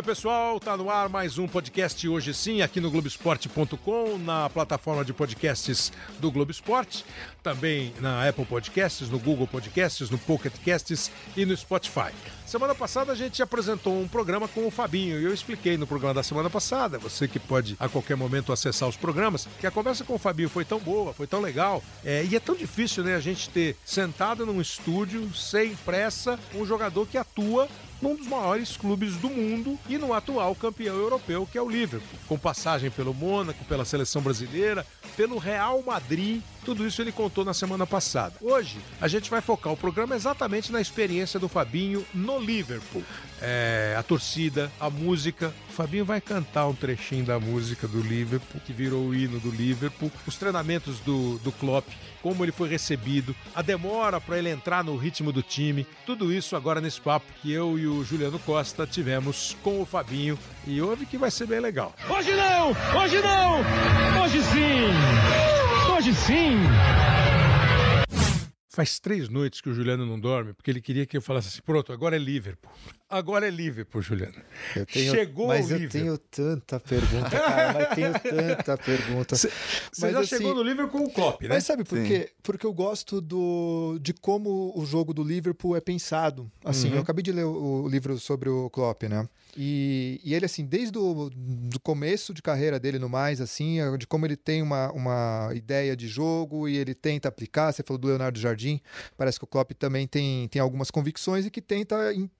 Oi, pessoal, tá no ar mais um podcast hoje sim, aqui no Globoesporte.com, na plataforma de podcasts do Globo Esporte, também na Apple Podcasts, no Google Podcasts, no Pocket Casts e no Spotify. Semana passada a gente apresentou um programa com o Fabinho e eu expliquei no programa da semana passada, você que pode a qualquer momento acessar os programas, que a conversa com o Fabinho foi tão boa, foi tão legal, é, e é tão difícil, né, a gente ter sentado num estúdio, sem pressa, um jogador que atua num dos maiores clubes do mundo e no atual campeão europeu, que é o Liverpool. Com passagem pelo Mônaco, pela seleção brasileira, pelo Real Madrid, tudo isso ele contou na semana passada. Hoje, a gente vai focar o programa exatamente na experiência do Fabinho no Liverpool. É, a torcida, a música. O Fabinho vai cantar um trechinho da música do Liverpool, que virou o hino do Liverpool, os treinamentos do, do Klopp, como ele foi recebido, a demora para ele entrar no ritmo do time. Tudo isso agora nesse papo que eu e o Juliano Costa tivemos com o Fabinho e ouve que vai ser bem legal. Hoje não! Hoje não! Hoje sim! Hoje sim! Faz três noites que o Juliano não dorme, porque ele queria que eu falasse assim: pronto, agora é Liverpool. Agora é Liverpool, Juliano. Eu tenho, Chegou mas o eu Liverpool. tenho tanta pergunta, cara, mas tenho tanta pergunta. Você Mas, já assim, chegou no Liverpool com o Klopp, né? Mas sabe por quê? Porque eu gosto do, de como o jogo do Liverpool é pensado. Assim, Uhum. eu acabei de ler o, o livro sobre o Klopp, né? E, e ele, assim, desde o do começo de carreira dele no mais, assim, de como ele tem uma, uma ideia de jogo e ele tenta aplicar. Você falou do Leonardo Jardim, parece que o Klopp também tem, tem algumas convicções e que tenta en-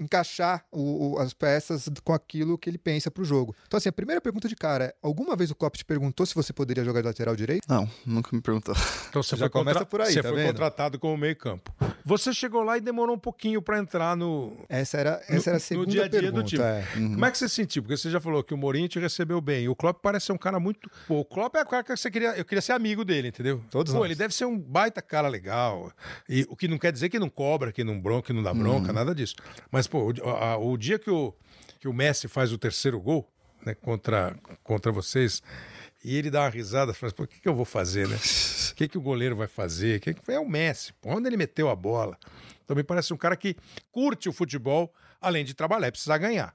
encaixar o- o- as peças com aquilo que ele pensa pro jogo. Então, assim, a primeira pergunta de cara é: alguma vez o Klopp te perguntou se você poderia jogar de lateral direito? Não, nunca me perguntou. Então você Já foi, começa por aí, você tá foi vendo? contratado como meio-campo. Você chegou lá e demorou um pouquinho para entrar no, Essa era, essa era a no segunda dia a dia pergunta. do time. é. Como é que você se sentiu? Porque você já falou que o Mourinho te recebeu bem. E o Klopp parece ser um cara muito. Pô, o Klopp é o cara que você queria. Eu queria ser amigo dele, entendeu? Todos Pô, nós. ele deve ser um baita cara legal. E o que não quer dizer que não cobra, que não bronca, que não dá bronca, Uhum. nada disso. Mas, pô, o, a- o dia que o, que o Messi faz o terceiro gol, né, contra, contra vocês. E ele dá uma risada, fala, pô, o que, que eu vou fazer, né? O que, que o goleiro vai fazer? Que que- É o Messi, pô, onde ele meteu a bola? Também parece um cara que curte o futebol, além de trabalhar, e precisar ganhar.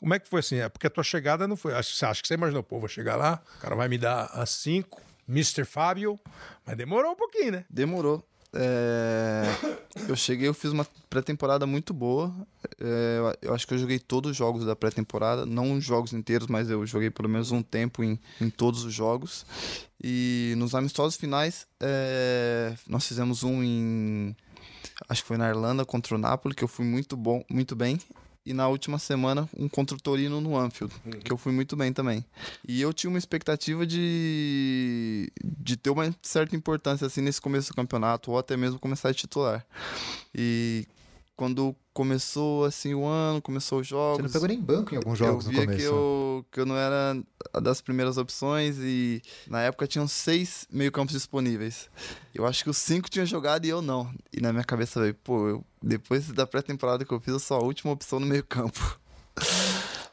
Como é que foi assim? É porque a tua chegada não foi. Acho, que você imaginou, pô, vou chegar lá, o cara vai me dar as cinco, Mr. Fábio, mas demorou um pouquinho, né? Demorou. É, Eu cheguei, eu fiz uma pré-temporada muito boa. É, Eu acho que eu joguei todos os jogos da pré-temporada, não os jogos inteiros, mas eu joguei pelo menos um tempo em, em todos os jogos. E nos amistosos finais, é, nós fizemos um em. Acho que foi na Irlanda contra o Napoli, que eu fui muito bom, muito bem. E na última semana, um contra o Torino no Anfield, que eu fui muito bem também. E eu tinha uma expectativa de, de ter uma certa importância assim nesse começo do campeonato, ou até mesmo começar a titular. E quando começou assim o ano, começou os jogos. Você não pegou nem banco em alguns jogos eu no via começo. que eu, que eu não era a das primeiras opções e na época tinham seis meio-campos disponíveis. Eu acho que os cinco tinham jogado e eu não. E na minha cabeça veio, pô, eu, depois da pré-temporada que eu fiz, eu sou a última opção no meio-campo.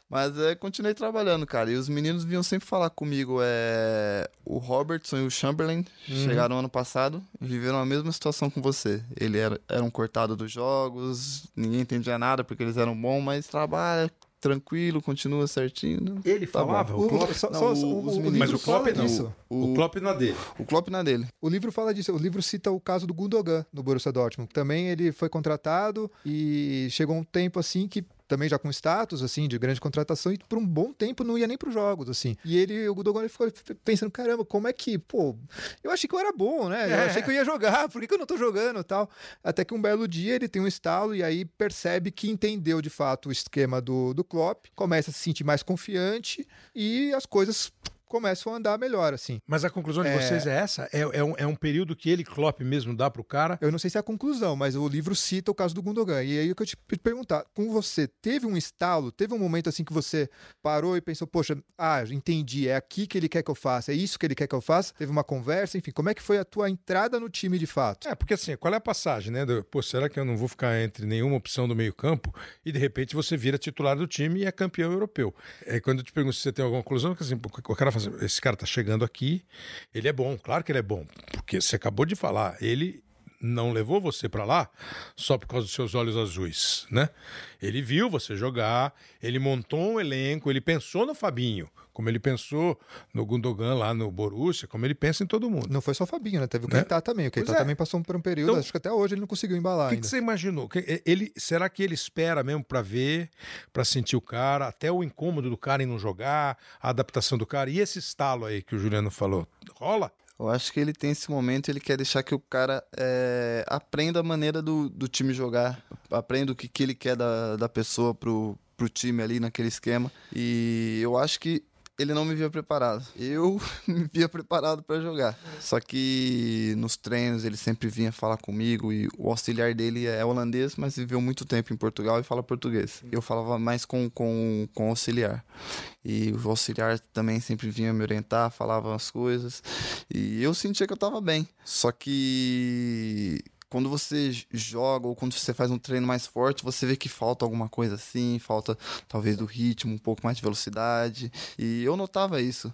Mas é, continuei trabalhando, cara. E os meninos vinham sempre falar comigo. É, o Robertson e o Chamberlain chegaram ano passado e viveram a mesma situação com você. Ele era, era um cortado dos jogos, ninguém entendia nada porque eles eram bons, mas trabalha tranquilo, continua certinho. né? Ele Tá falava, bom. o Klopp. O, só- não, só- o- o- os o Mas o Klopp fala não. disso. O Klopp na dele. O Klopp na dele. O livro fala disso. O livro cita o caso do Gundogan no Borussia Dortmund. Também ele foi contratado e chegou um tempo assim que também já com status assim de grande contratação e por um bom tempo não ia nem para os jogos assim. E ele o Gundogan ele ficou pensando, caramba, como é que, pô, eu achei que eu era bom, né? Eu É. achei que eu ia jogar, por que, que eu não tô jogando, e tal? Até que um belo dia ele tem um estalo e aí percebe que entendeu de fato o esquema do do Klopp, começa a se sentir mais confiante e as coisas começam a andar melhor, assim. Mas a conclusão de É. vocês é essa? É, é um, é um período que ele, Klopp, mesmo dá pro cara? Eu não sei se é a conclusão, mas o livro cita o caso do Gundogan. E aí eu quero te perguntar, com você, teve um estalo, teve um momento assim que você parou e pensou, poxa, ah, entendi, é aqui que ele quer que eu faça, é isso que ele quer que eu faça? Teve uma conversa, enfim, como é que foi a tua entrada no time de fato? É, porque assim, qual é a passagem, né? Do, Pô, será que eu não vou ficar entre nenhuma opção do meio-campo e de repente você vira titular do time e é campeão europeu? É, quando eu te pergunto se você tem alguma conclusão, que assim, o cara fala assim, esse cara tá chegando aqui, ele é bom, claro que ele é bom, porque você acabou de falar, ele não levou você para lá só por causa dos seus olhos azuis, né? Ele viu você jogar, ele montou um elenco, ele pensou no Fabinho, como ele pensou no Gundogan lá no Borussia, como ele pensa em todo mundo. Não foi só o Fabinho, né? Teve o Né? Keita também. O Keita é. também passou por um período, Então- acho que até hoje ele não conseguiu embalar O que, ainda. que você imaginou? Que- Ele, será que ele espera mesmo para ver, para sentir o cara, até o incômodo do cara em não jogar, a adaptação do cara? E esse estalo aí que o Juliano falou, rola? Eu acho que ele tem esse momento, ele quer deixar que o cara é, aprenda a maneira do, do time jogar, aprenda o que, que ele quer da, da pessoa pro, pro time ali naquele esquema. E eu acho que ele não me via preparado. Eu me via preparado para jogar. Só que nos treinos ele sempre vinha falar comigo e o auxiliar dele é holandês, mas viveu muito tempo em Portugal e fala português. Eu falava mais com, com, com o auxiliar. E o auxiliar também sempre vinha me orientar, falava as coisas. E eu sentia que eu tava bem. Só que quando você joga ou quando você faz um treino mais forte, você vê que falta alguma coisa assim, falta talvez do ritmo, um pouco mais de velocidade. E eu notava isso.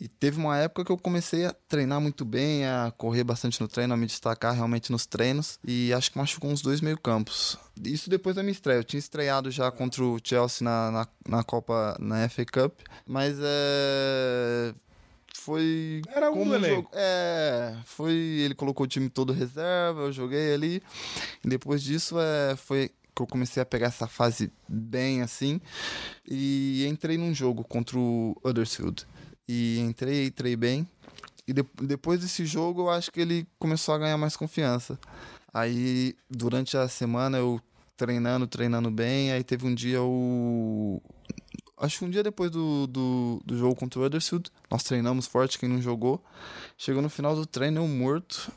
E teve uma época que eu comecei a treinar muito bem, a correr bastante no treino, a me destacar realmente nos treinos. E acho que machucou uns dois meio-campos. Isso depois da minha estreia. Eu tinha estreado já contra o Chelsea na, na, na Copa, na FA Cup. Mas é. Foi. Era um elenco. jogo- É. Foi. Ele colocou o time todo reserva, eu joguei ali. E depois disso é, foi que eu comecei a pegar essa fase bem assim. E entrei num jogo contra o Huddersfield. E entrei, entrei bem. E de- depois desse jogo, eu acho que ele começou a ganhar mais confiança. Aí, durante a semana, eu treinando, treinando bem. Aí teve um dia o. Acho que um dia depois do, do, do jogo contra o Huddersfield, nós treinamos forte, quem não jogou. Chegou no final do treino, eu morto.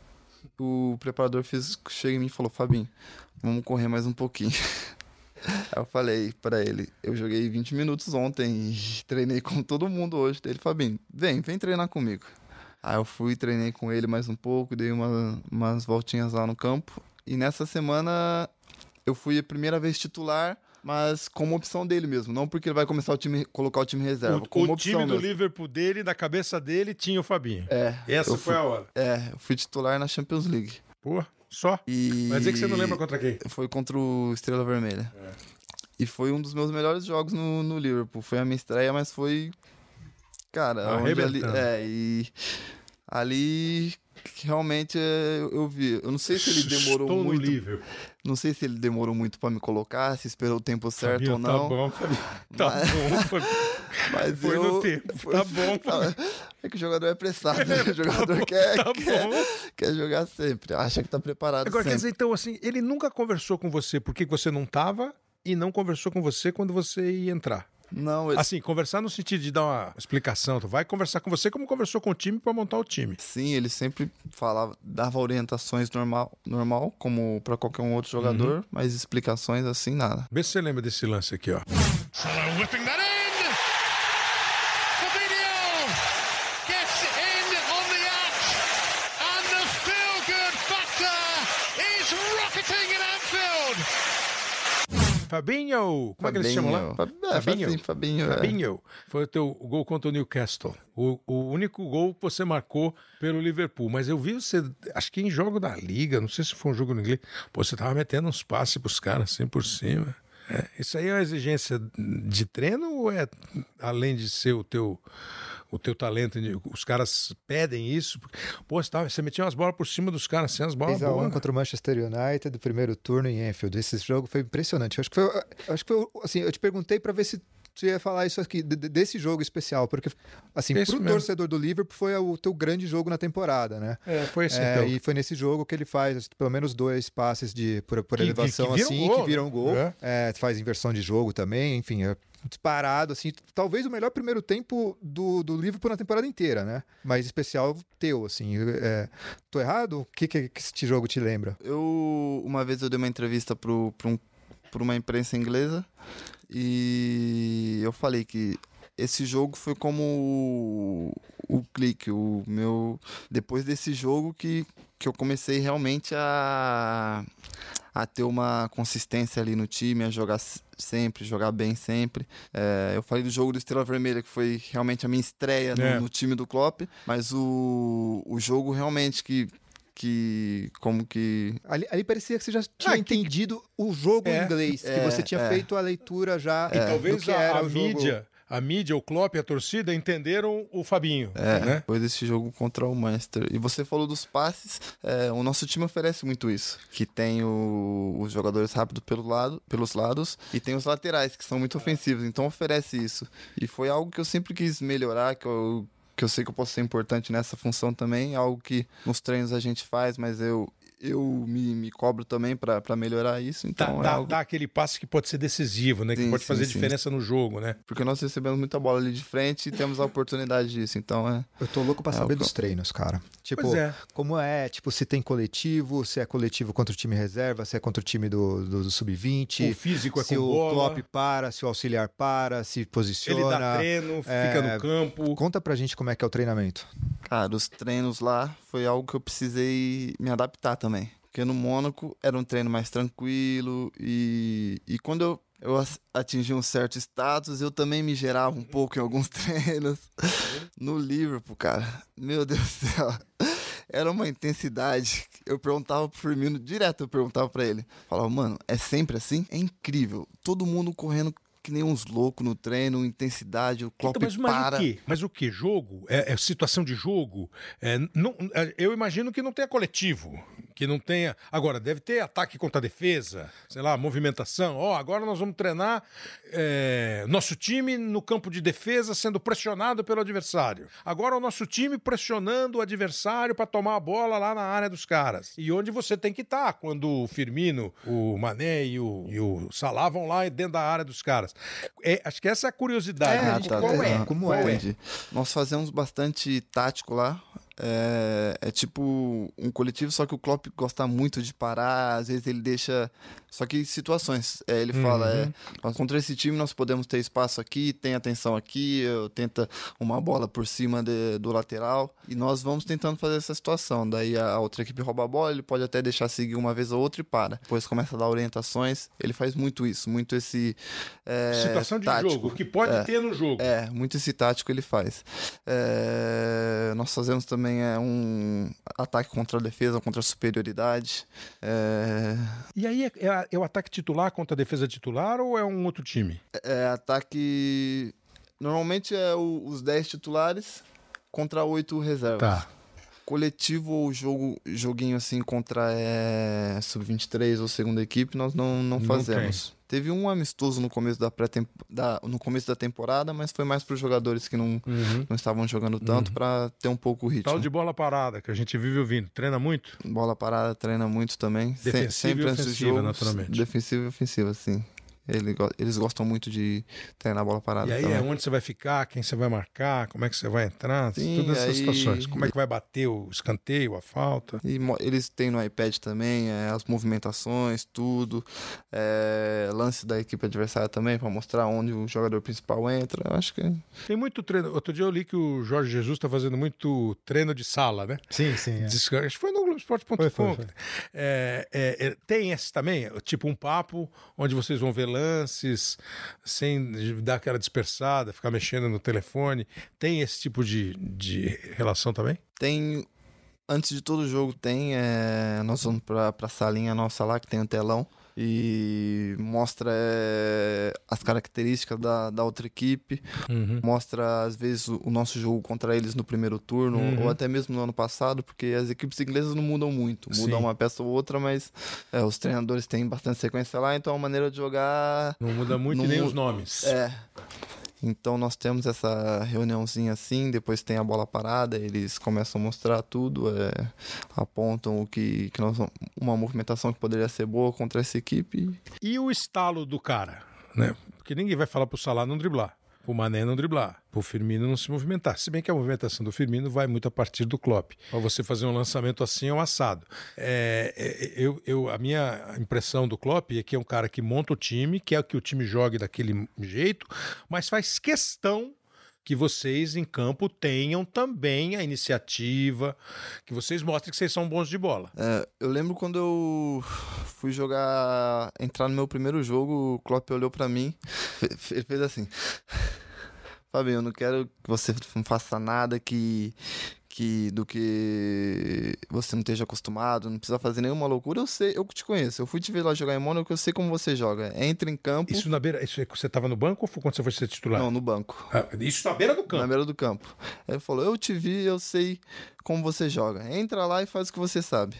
O preparador físico chega em mim e falou: Fabinho, vamos correr mais um pouquinho. Aí eu falei pra ele, eu joguei 20 minutos ontem e treinei com todo mundo hoje. Ele, Fabinho, vem, vem treinar comigo. Aí eu fui, treinei com ele mais um pouco, dei uma, umas voltinhas lá no campo. E nessa semana eu fui a primeira vez titular, mas como opção dele mesmo. Não porque ele vai começar o time, colocar o time reserva. O, como o time do mesmo. Liverpool dele, da cabeça dele, tinha o Fabinho. É, Essa foi fui, a hora. é, eu fui titular na Champions League. Pô, só. E... Vai dizer que você não lembra contra quem? Foi contra o Estrela Vermelha. E foi um dos meus melhores jogos no, no Liverpool. Foi a minha estreia, mas foi. Cara, onde ali. É, e. Ali. Realmente é, eu, eu vi. Eu não sei se ele demorou Estou no muito. Liverpool. Não sei se ele demorou muito pra me colocar, se esperou o tempo certo Fabinho, ou não. Tá bom, Fabinho. Tá Mas- bom, Fabinho. Mas Foi eu, no tempo, tá bom, É que o jogador é pressado, né? O jogador quer, tá quer, bom. quer jogar sempre. Acha que tá preparado Agora, quer sempre. dizer, então, assim, ele nunca conversou com você porque você não tava e não conversou com você quando você ia entrar. Não, ele- Assim, conversar no sentido de dar uma explicação. Tu vai conversar com você como conversou com o time pra montar o time. Sim, ele sempre falava, dava orientações normal, normal como para qualquer um outro jogador, Uhum. mas explicações assim nada. Vê se você lembra desse lance aqui, ó whipping that in. Fabinho gets in on the act, and the feel-good factor is rocketing in Anfield. Fabinho! Como é que eles chamam lá? Fab- é, Fabinho. Assim, Fabinho. é. Fabinho. Foi o teu gol contra o Newcastle. O, o único gol que você marcou pelo Liverpool. Mas eu vi você, acho que em jogo da Liga, não sei se foi um jogo no inglês. Pô, você tava metendo uns passes pros caras assim por cima. É, isso aí é uma exigência de treino ou é além de ser o teu o teu talento? Os caras pedem isso? Pô, você, tava, você metia umas bolas por cima dos caras, assim, as bolas 6 a 1 boas. contra o Manchester United, do primeiro turno em Enfield. Esse jogo foi impressionante. Eu acho que foi, acho que foi assim, eu te perguntei para ver se ia falar isso aqui, de- de- desse jogo especial, porque, assim, Esse pro mesmo. torcedor do Liverpool foi o teu grande jogo na temporada, né? É, foi esse É, então. e foi nesse jogo que ele faz pelo menos dois passes de, por, por Que- que- elevação que viram assim, gol, que viram gol. né? É, faz inversão de jogo também, enfim, é disparado, assim, talvez o melhor primeiro tempo do, do Liverpool na temporada inteira, né? Mas especial teu, assim. É, tô errado? O que, que, que esse jogo te lembra? Eu uma vez eu dei uma entrevista pro, pro, um, pra uma imprensa inglesa e eu falei que esse jogo foi como o, o clique, o meu depois desse jogo que, que eu comecei realmente a a ter uma consistência ali no time, a jogar sempre, jogar bem sempre. É, eu falei do jogo do Estrela Vermelha, que foi realmente a minha estreia no, É. no time do Klopp, mas o, o jogo realmente que, que. Como que. Ali, ali parecia que você já tinha Ah, que- entendido o jogo É. em inglês, que É, você tinha é. feito a leitura já E do talvez que a, era a o jogo. mídia, a mídia, o Klopp e a torcida entenderam o Fabinho, É, né? depois desse jogo contra o Manchester. E você falou dos passes, é, o nosso time oferece muito isso. Que tem o- os jogadores rápidos pelo lado, pelos lados e tem os laterais, que são muito ofensivos. Então oferece isso. E foi algo que eu sempre quis melhorar, que eu, que eu sei que eu posso ser importante nessa função também. Algo que nos treinos a gente faz, mas eu, eu me, me cobro também para melhorar isso. Dá, Então é dá- algo... dá aquele passe que pode ser decisivo, né? Que Sim, pode sim, fazer sim. diferença no jogo, né? Porque nós recebemos muita bola ali de frente e temos a oportunidade disso. Então é. Eu tô louco pra É, saber o que dos treinos, cara. Tipo, Pois é. como é, tipo, se tem coletivo, se é coletivo contra o time reserva, se é contra o time do, do, do sub-20. O físico é se com o bola. Klopp para, se o auxiliar para, se Ele posiciona. dá treino, é, fica no campo. Conta pra gente como é que é o treinamento. Cara, os treinos lá foi algo que eu precisei me adaptar também. Porque no Mônaco era um treino mais tranquilo e, e quando eu, eu atingi um certo status, eu também me gerava um pouco em alguns treinos. No Liverpool, cara, meu Deus do céu. Era uma intensidade. Eu perguntava pro Firmino, direto eu perguntava pra ele. Falava, mano, é sempre assim? É incrível. Todo mundo correndo que nem uns loucos no treino, intensidade, o Klopp Então, mas, mas para. o quê? Mas o quê? Jogo? É, é situação de jogo? É, não- é, eu imagino que não tenha coletivo. Que não tenha. Agora, deve ter ataque contra defesa, sei lá, movimentação. Ó, agora nós vamos treinar é, nosso time no campo de defesa sendo pressionado pelo adversário. Agora o nosso time pressionando o adversário para tomar a bola lá na área dos caras. E onde você tem que estar quando o Firmino, o Mané e o, e o Salah vão lá dentro da área dos caras. É, acho que essa é a curiosidade. É, né? a gente- qual é? aham, Como é? entendi. Nós fazemos bastante tático lá. É, é tipo um coletivo, só que o Klopp gosta muito de parar, às vezes ele deixa. Só que situações. É, ele fala, é, nós, contra esse time nós podemos ter espaço aqui, tem atenção aqui, eu tenta uma bola por cima de- do lateral. E nós vamos tentando fazer essa situação. Daí a outra equipe rouba a bola, ele pode até deixar seguir uma vez ou outra e para. Depois começa a dar orientações. Ele faz muito isso, muito esse. é, Situação de tático. jogo, o que pode É. ter no jogo. É, muito esse tático ele faz. É, nós fazemos também é, um ataque contra a defesa, contra a superioridade. É, E aí é, é é o ataque titular contra a defesa titular ou é um outro time? é ataque. Normalmente é o- os 10 titulares contra 8 reservas. Tá. Coletivo ou jogo, joguinho assim contra é, sub-23 ou segunda equipe, nós não, não Não fazemos. Teve um amistoso no começo da, pré da no começo da temporada, mas foi mais para os jogadores que não, não estavam jogando tanto para ter um pouco o ritmo. Tal de bola parada, que a gente vive ouvindo. Treina muito? Bola parada treina muito também. Defensiva e sempre antes dos ofensiva, jogos, naturalmente. Defensiva e ofensiva, sim. Ele eles gostam muito de treinar bola parada. E aí também. é onde você vai ficar, quem você vai marcar, como é que você vai entrar, Sim, todas essas aí- situações. Como é que vai bater o escanteio, a falta. E eles têm no iPad também é, as movimentações, tudo. É, lance da equipe adversária também, para mostrar onde o jogador principal entra. Eu acho que Tem muito treino. Outro dia eu li que o Jorge Jesus está fazendo muito treino de sala, né? Sim, sim. Diz- Acho que foi no Globoesporte.com. É, é, é, tem esse também, tipo um papo onde vocês vão ver lances sem dar aquela dispersada, ficar mexendo no telefone. Tem esse tipo de, de relação também? tem. Antes de todo jogo tem. é, nós vamos pra, pra salinha nossa lá, que tem um telão. E mostra é, as características da, da outra equipe. Uhum. Mostra, às vezes, o, nosso jogo contra eles no primeiro turno, Uhum. ou até mesmo no ano passado, porque as equipes inglesas não mudam muito. Mudam Sim. uma peça ou outra, mas é, os treinadores têm bastante sequência lá, então a maneira de jogar Não muda muito Não nem os nomes. é. Então nós temos essa reuniãozinha assim, depois tem a bola parada, eles começam a mostrar tudo, é, apontam o que, que nós, uma movimentação que poderia ser boa contra essa equipe. E o estalo do cara, né? Porque ninguém vai falar pro Salah não driblar, pro Mané não driblar, pro Firmino não se movimentar. Se bem que a movimentação do Firmino vai muito a partir do Klopp. Para você fazer um lançamento assim é um assado. É, é, eu, eu, a minha impressão do Klopp é que é um cara que monta o time, quer que o time jogue daquele jeito, mas faz questão que vocês em campo tenham também a iniciativa, que vocês mostrem que vocês são bons de bola. É, eu lembro quando eu fui jogar, entrar no meu primeiro jogo, o Klopp olhou pra mim, ele fez assim: Fabinho, eu não quero que você não faça nada que, que do que você não esteja acostumado, não precisa fazer nenhuma loucura. Eu sei, eu te conheço. Eu fui te ver lá jogar em Mônaco, eu sei como você joga. Entra em campo. Isso na beira. Isso é que você estava no banco ou foi quando você foi ser titular? Não, no banco. Ah, isso na beira do campo. Na beira do campo. Aí ele falou: Eu te vi, eu sei como você joga. Entra lá e faz o que você sabe.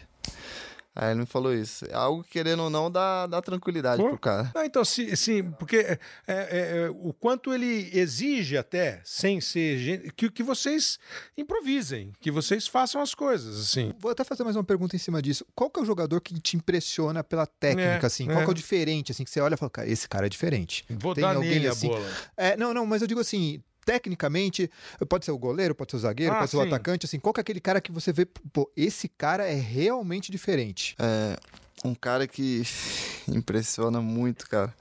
Aí ele me falou isso. É algo que, querendo ou não, dá, dá tranquilidade Pô. pro cara. Ah, então, sim, sim porque é, é, é, o quanto ele exige até, sem ser. Que, que vocês improvisem, que vocês façam as coisas, assim. Vou até fazer mais uma pergunta em cima disso. Qual que é o jogador que te impressiona pela técnica, É, assim? Qual é. que é o diferente, assim, que você olha e fala, cara, esse cara é diferente. Vou Tem dar alguém nele assim? a bola. É, não, não, mas eu digo assim, tecnicamente, pode ser o goleiro, pode ser o zagueiro, Ah, pode ser o sim. atacante, assim, qual que é aquele cara que você vê, pô, esse cara é realmente diferente? É, um cara que impressiona muito, cara.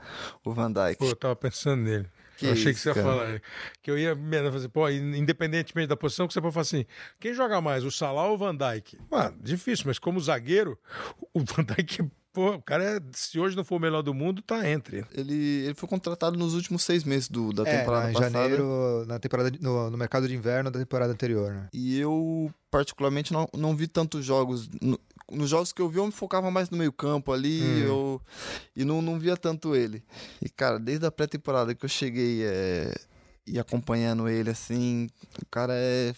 O Van Dijk. Pô, eu tava pensando nele. Que eu achei que isso, você ia cara. falar. Que eu ia mesmo fazer, pô, independentemente da posição, que você pode falar assim: quem joga mais, o Salah ou o Van Dijk? Ah, difícil, mas como zagueiro, o Van Dijk, o cara, é, se hoje não for o melhor do mundo, tá entre. Ele, ele foi contratado nos últimos seis meses do, da É, temporada em passada. janeiro, na temporada, de- no, no mercado de inverno da temporada anterior, né? E eu, particularmente, não, não vi tantos jogos. No- nos jogos que eu vi, eu me focava mais no meio-campo ali Hum. eu, e não, não via tanto ele. E, cara, desde a pré-temporada que eu cheguei é, e acompanhando ele assim, o cara é.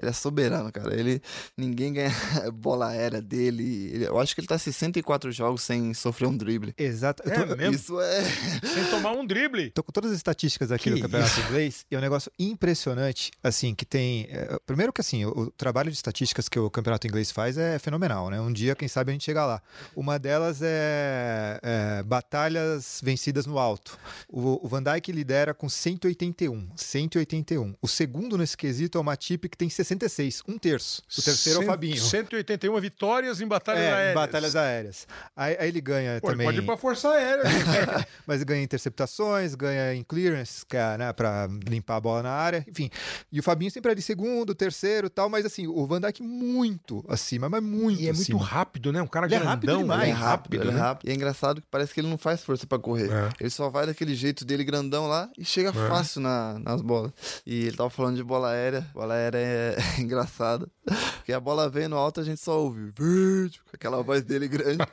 Ele é soberano, cara. Ele, ninguém ganha bola aérea dele. Ele- eu acho que ele tá 64 jogos sem sofrer um drible. Exato. Eu É tô, mesmo? Isso é. Sem tomar um drible. Tô com todas as estatísticas aqui Que do campeonato isso? inglês e é um negócio impressionante, assim, que tem... é, primeiro que, assim, o, o trabalho de estatísticas que o campeonato inglês faz é fenomenal, né? Um dia, quem sabe, a gente chega lá. Uma delas é, é, batalhas vencidas no alto. O, o Van Dijk lidera com 181. 181. O segundo nesse quesito é o Matip, que tem 66. Um terço. O terceiro é o Cento- Fabinho. 181 vitórias em batalhas É, aéreas. em batalhas aéreas. Aí, aí ele ganha Pô, ele também... pode ir pra Força Aérea. gente. mas ganha interceptações, ganha em clearance, que é, né, pra limpar a bola na área, enfim. E o Fabinho sempre ali segundo, terceiro e tal, mas assim, o Van Dijk muito acima, mas muito e é muito acima. rápido, né? Um cara Ele é grandão. rápido demais. ele Ele é rápido, ele é né? rápido. E é engraçado que parece que ele não faz força pra correr. É. Ele só vai daquele jeito dele grandão lá e chega fácil na- nas bolas. E ele tava falando de bola aérea. Bola aérea é engraçada. Porque a bola vem no alto a gente só ouve verde, com aquela voz dele grande.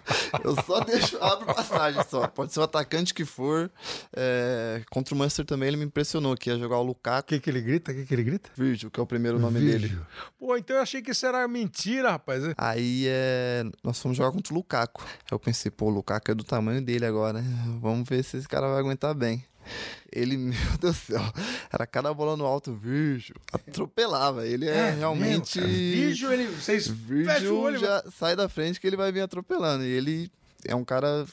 Eu só deixo, abro passagem só. Pode ser o atacante que for. É, contra o Manchester também ele me impressionou, que ia jogar o O Lukaku que, que ele grita? O que, que ele grita? Virgil, que é o primeiro nome dele. Vídeo. Pô, então eu achei que isso era mentira, rapaz. Aí é, nós fomos jogar contra o Lukaku. Aí eu pensei, pô, o Lukaku é do tamanho dele agora, né? Vamos ver se esse cara vai aguentar bem. Ele, meu Deus do céu, era cada bola no alto, Virgil, atropelava. Ele é, realmente. Vídeo, ele. Vocês fecham o Virgil olho. já sai da frente que ele vai vir atropelando. E ele é um cara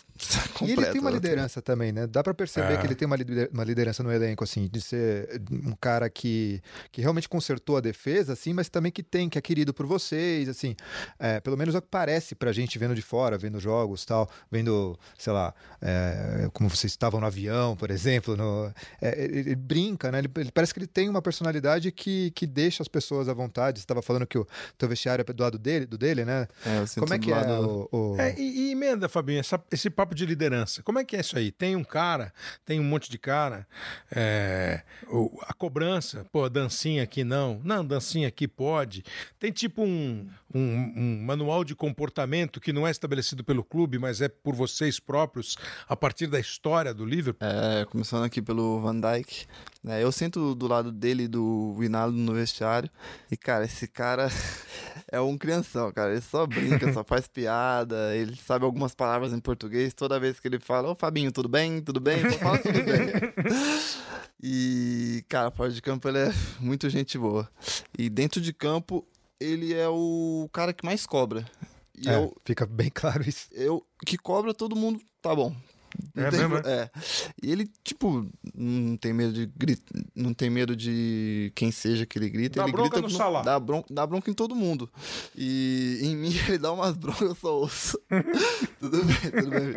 completo. E ele tem uma né? liderança também, né? Dá pra perceber É. que ele tem uma, lider- uma liderança no elenco, assim, de ser um cara que, que realmente consertou a defesa, assim, mas também que tem, que é querido por vocês, assim. É, pelo menos é o que parece pra gente vendo de fora, vendo jogos tal, vendo, sei lá, é, como vocês estavam no avião, por exemplo. No, é, ele, ele brinca, né? Ele, ele parece que ele tem uma personalidade que, que deixa as pessoas à vontade. Você estava falando que o teu vestiário é do lado dele, do dele, né? É, eu sinto Como é do que é lado- o. o- É, e, e emenda, Fabinho, essa- esse papo de liderança. Como é que é isso aí? Tem um cara, tem um monte de cara, é, a cobrança, pô, dancinha aqui não, não, dancinha aqui pode. Tem tipo um, um, um manual de comportamento que não é estabelecido pelo clube, mas é por vocês próprios, a partir da história do Liverpool. É, começando aqui pelo Van Dyke. Né, eu sento do lado dele do Vinaldo no vestiário. E, cara, esse cara é um crianção, cara. Ele só brinca, só faz piada. Ele sabe algumas palavras em português. Toda vez que ele fala, ô Fabinho, tudo bem? Tudo bem? Só fala tudo bem. E, cara, fora de campo ele é muito gente boa. E dentro de campo, ele é o cara que mais cobra. É, eu, Fica bem claro isso. eu que cobra todo mundo, tá bom. Não É tem- mesmo, é? é. E ele, tipo, não tem medo de grita, não tem medo de quem seja que ele grita. Dá ele bronca grita no Salah. Dá bronca, dá bronca em todo mundo. E em mim ele dá umas broncas, eu só ouço. tudo bem, tudo bem.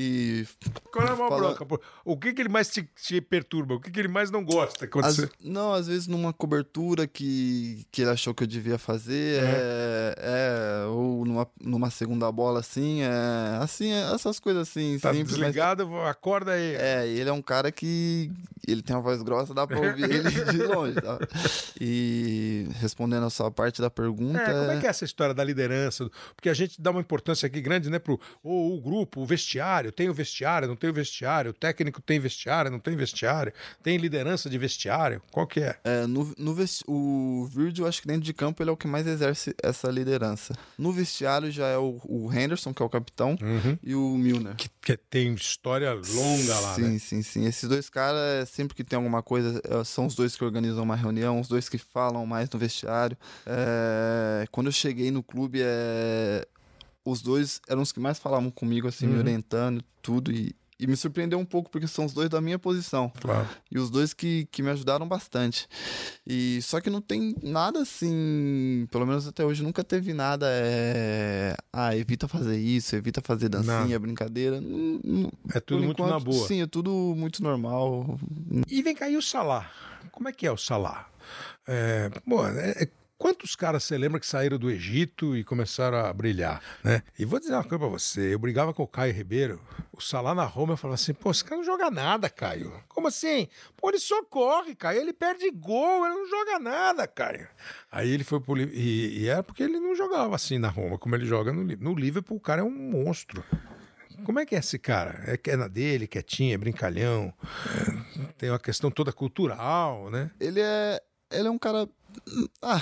E Qual é a maior Fala- bronca? O que, que ele mais te, te perturba? O que, que ele mais não gosta? Quando Às- você- não, às vezes numa cobertura que, que ele achou que eu devia fazer, é, é, ou numa, numa segunda bola assim, é, assim, é, essas coisas assim, Tá simples, mas desligado, acorda aí. É, ele é um cara que ele tem uma voz grossa, dá pra ouvir ele de longe. Tá? E respondendo a sua parte da pergunta. É, como é que é essa história da liderança? Porque a gente dá uma importância aqui grande, né, pro o, o grupo, o vestiário, tem o vestiário, não tem o vestiário, o técnico tem vestiário, não tem vestiário, tem liderança de vestiário, qual que é? É, no, no vesti- o Virgil, acho que dentro de campo, ele é o que mais exerce essa liderança. No vestiário já é o, o Henderson, que é o capitão, e o Milner. Que, que tem história longa lá, sim, né? sim, sim. Esses dois caras, sempre que tem alguma coisa, eh, são os dois que organizam uma reunião, os dois que falam mais no vestiário. É, Quando eu cheguei no clube, é, os dois eram os que mais falavam comigo, assim, Uhum. me orientando, tudo. E, e me surpreendeu um pouco, porque são os dois da minha posição. Claro. E os dois que, que me ajudaram bastante. E só que não tem nada assim, pelo menos até hoje nunca teve nada é, ah, evita fazer isso, evita fazer dancinha, Nada. brincadeira. Não- não- É tudo muito na enquanto, boa. Sim, é tudo muito normal. E vem cá, e o Salah? Como é que é o Salah? É, pô, é- é- quantos caras você lembra que saíram do Egito e começaram a brilhar? Né? E vou dizer uma coisa pra você: eu brigava com o Caio Ribeiro, o Salah na Roma, eu falava assim: pô, esse cara não joga nada, Caio. Como assim? Pô, ele só corre, Caio, ele perde gol, ele não joga nada, Caio. Aí ele foi pro e, e era porque ele não jogava assim na Roma, como ele joga no, Li- no Liverpool, o cara é um monstro. Como é que é esse cara? É que é na dele, quietinho, é brincalhão. é, tem uma questão toda cultural, né? Ele é. Ele é um cara. Ah,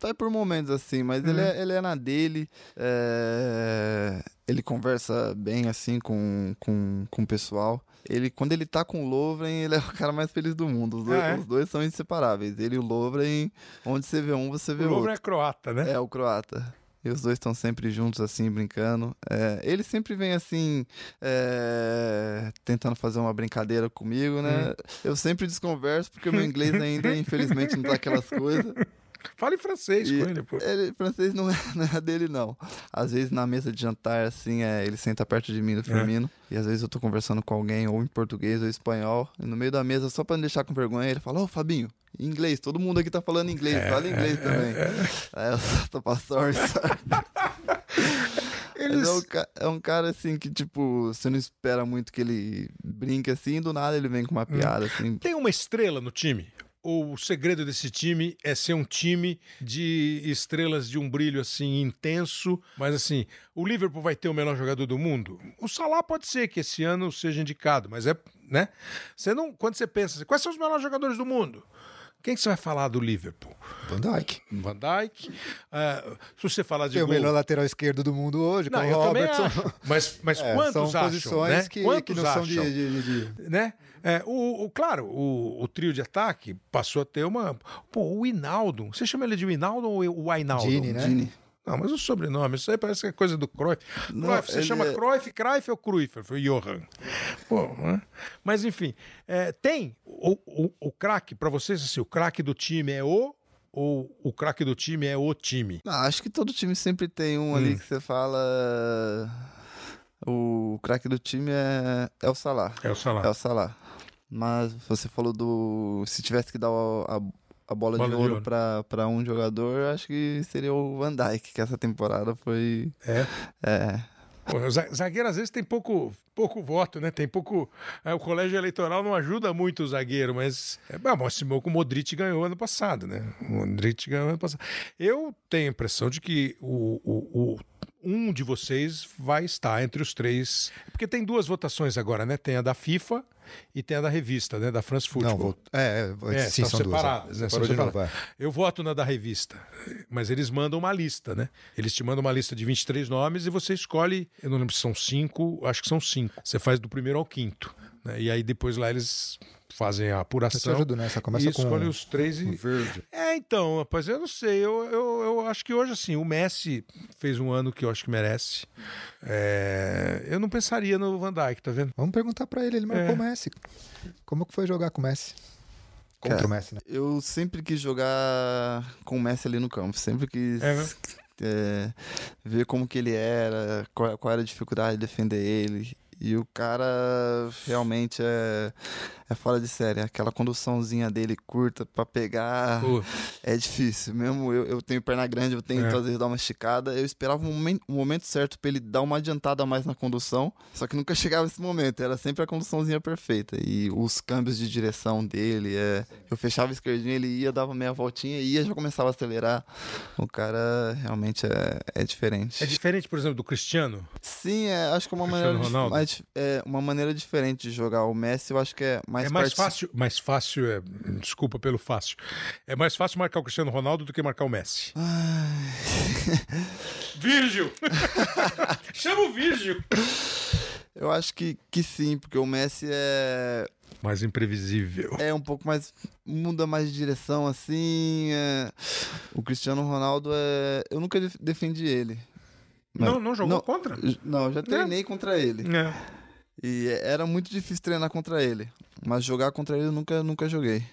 vai por momentos assim, mas ele, é, ele é na dele. é, Ele conversa bem assim com, com, com o pessoal. Ele, quando ele tá com o Lovren, ele é o cara mais feliz do mundo. Os dois, Ah, é? os dois são inseparáveis. Ele e o Lovren, onde você vê um, você vê O o Lovren outro. é croata, né? É, o croata. E os dois estão sempre juntos, assim, brincando. É, ele sempre vem, assim, é, tentando fazer uma brincadeira comigo, né? Eu sempre desconverso, porque o meu inglês ainda, infelizmente, não tá aquelas coisas. Fala em francês E com ele, pô. ele, francês não é, não é dele, não. Às vezes, na mesa de jantar, assim, é, ele senta perto de mim, do Firmino. E às vezes eu tô conversando com alguém, ou em português, ou em espanhol. E no meio da mesa, só pra não deixar com vergonha, ele fala, ô, Fabinho, em inglês. Todo mundo aqui tá falando inglês. Fala inglês também. Aí eu só tô passando. Eles... Mas é, um, é um cara assim que, tipo, você não espera muito que ele brinque assim, e do nada ele vem com uma piada, assim. Tem uma estrela no time? Ou o segredo desse time é ser um time de estrelas de um brilho assim intenso, mas assim, o Liverpool vai ter o melhor jogador do mundo? O Salah pode ser que esse ano seja indicado, mas é, né? Você não, quando você pensa, assim, quais são os melhores jogadores do mundo? Quem que você vai falar do Liverpool? Van Dijk. Van Dijk. Ah, se você falar de Tem o gol- melhor lateral esquerdo do mundo hoje, Não, com o Robertson. Mas, mas É, quantos são acham, posições né? que, que Quantos não são de, acham? de- de- de- né? É, o, o- claro, o, o trio de ataque passou a ter uma. Pô, o Hinaldo. Você chama ele de Hinaldo ou o Ainaldo? Gini, né? Gini. Não, mas o sobrenome, isso aí parece que é coisa do Cruyff. Não, Cruyff, você chama é- Cruyff, Cruyff ou Cruyff? Foi Johan. Pô, né? Mas enfim, é, tem o, o, o craque, pra vocês, assim, o craque do time é o ou o craque do time é o time? Ah, acho que todo time sempre tem um Hum. ali que você fala. O craque do time é, é o Salah. É o Salah. É o Salah. Mas você falou do. Se tivesse que dar o- a, a bola, Bola de ouro, ouro. pra um jogador, acho que seria o Van Dijk, que essa temporada foi. É. É. O zagueiro às vezes tem pouco, pouco voto, né? Tem pouco. é, o colégio eleitoral não ajuda muito o zagueiro, mas. É, bom, mostrou que o Modric ganhou ano passado, né? O Modric ganhou ano passado. Eu tenho a impressão de que o, o- o- um de vocês vai estar entre os três. Porque tem duas votações agora, né? Tem a da FIFA e tem a da revista, né? Da France Football. Não, vou... é, é, É, sim, são são duas. separadas, é. né? São Separou de novo, separadas. é. Eu voto na da revista, mas eles mandam uma lista, né? Eles te mandam uma lista de 23 nomes e você escolhe, eu não lembro se são cinco, acho que são cinco. Você faz do primeiro ao quinto. né? E aí depois lá eles fazem a Eu te apuração. ajudo nessa. Começa e com escolhe os três e. verde. É, então, rapaz, eu não sei. Eu, eu, eu acho que hoje, assim, o Messi fez um ano que eu acho que merece. É, Eu não pensaria no Van Dijk, tá vendo? Vamos perguntar pra ele, ele marcou É. o Messi. Como que foi jogar com o Messi? Contra Cara, o Messi, né? Eu sempre quis jogar com o Messi ali no campo. Sempre quis É, né? é, ver como que ele era, qual, qual era a dificuldade de defender ele. E o cara realmente é, é fora de série. Aquela conduçãozinha dele curta pra pegar Pô, é difícil. Mesmo eu, eu tenho perna grande, eu tenho É. que às vezes dar uma esticada. Eu esperava um momento, um momento certo pra ele dar uma adiantada a mais na condução, só que nunca chegava esse momento. Era sempre a conduçãozinha perfeita. E os câmbios de direção dele, é, eu fechava a esquerdinha, ele ia, dava meia voltinha, ia, já começava a acelerar. O cara realmente é, é diferente. é diferente, por exemplo, do Cristiano. Sim, é, acho que é uma Cristiano maneira, mais, é, uma maneira diferente de jogar. O Messi, eu acho que é mais é mais fácil, mais fácil, é, desculpa pelo fácil. É mais fácil marcar o Cristiano Ronaldo do que marcar o Messi. Virgil! Chama o Virgil! Eu acho que, que sim, porque o Messi é, Mais imprevisível. é um pouco mais. muda mais de direção, assim. é. O Cristiano Ronaldo é. Eu nunca def- defendi ele. Mas- Não, não jogou não, contra? Não, eu já treinei contra ele. É. E era muito difícil treinar contra ele. Mas jogar contra ele eu nunca, nunca joguei.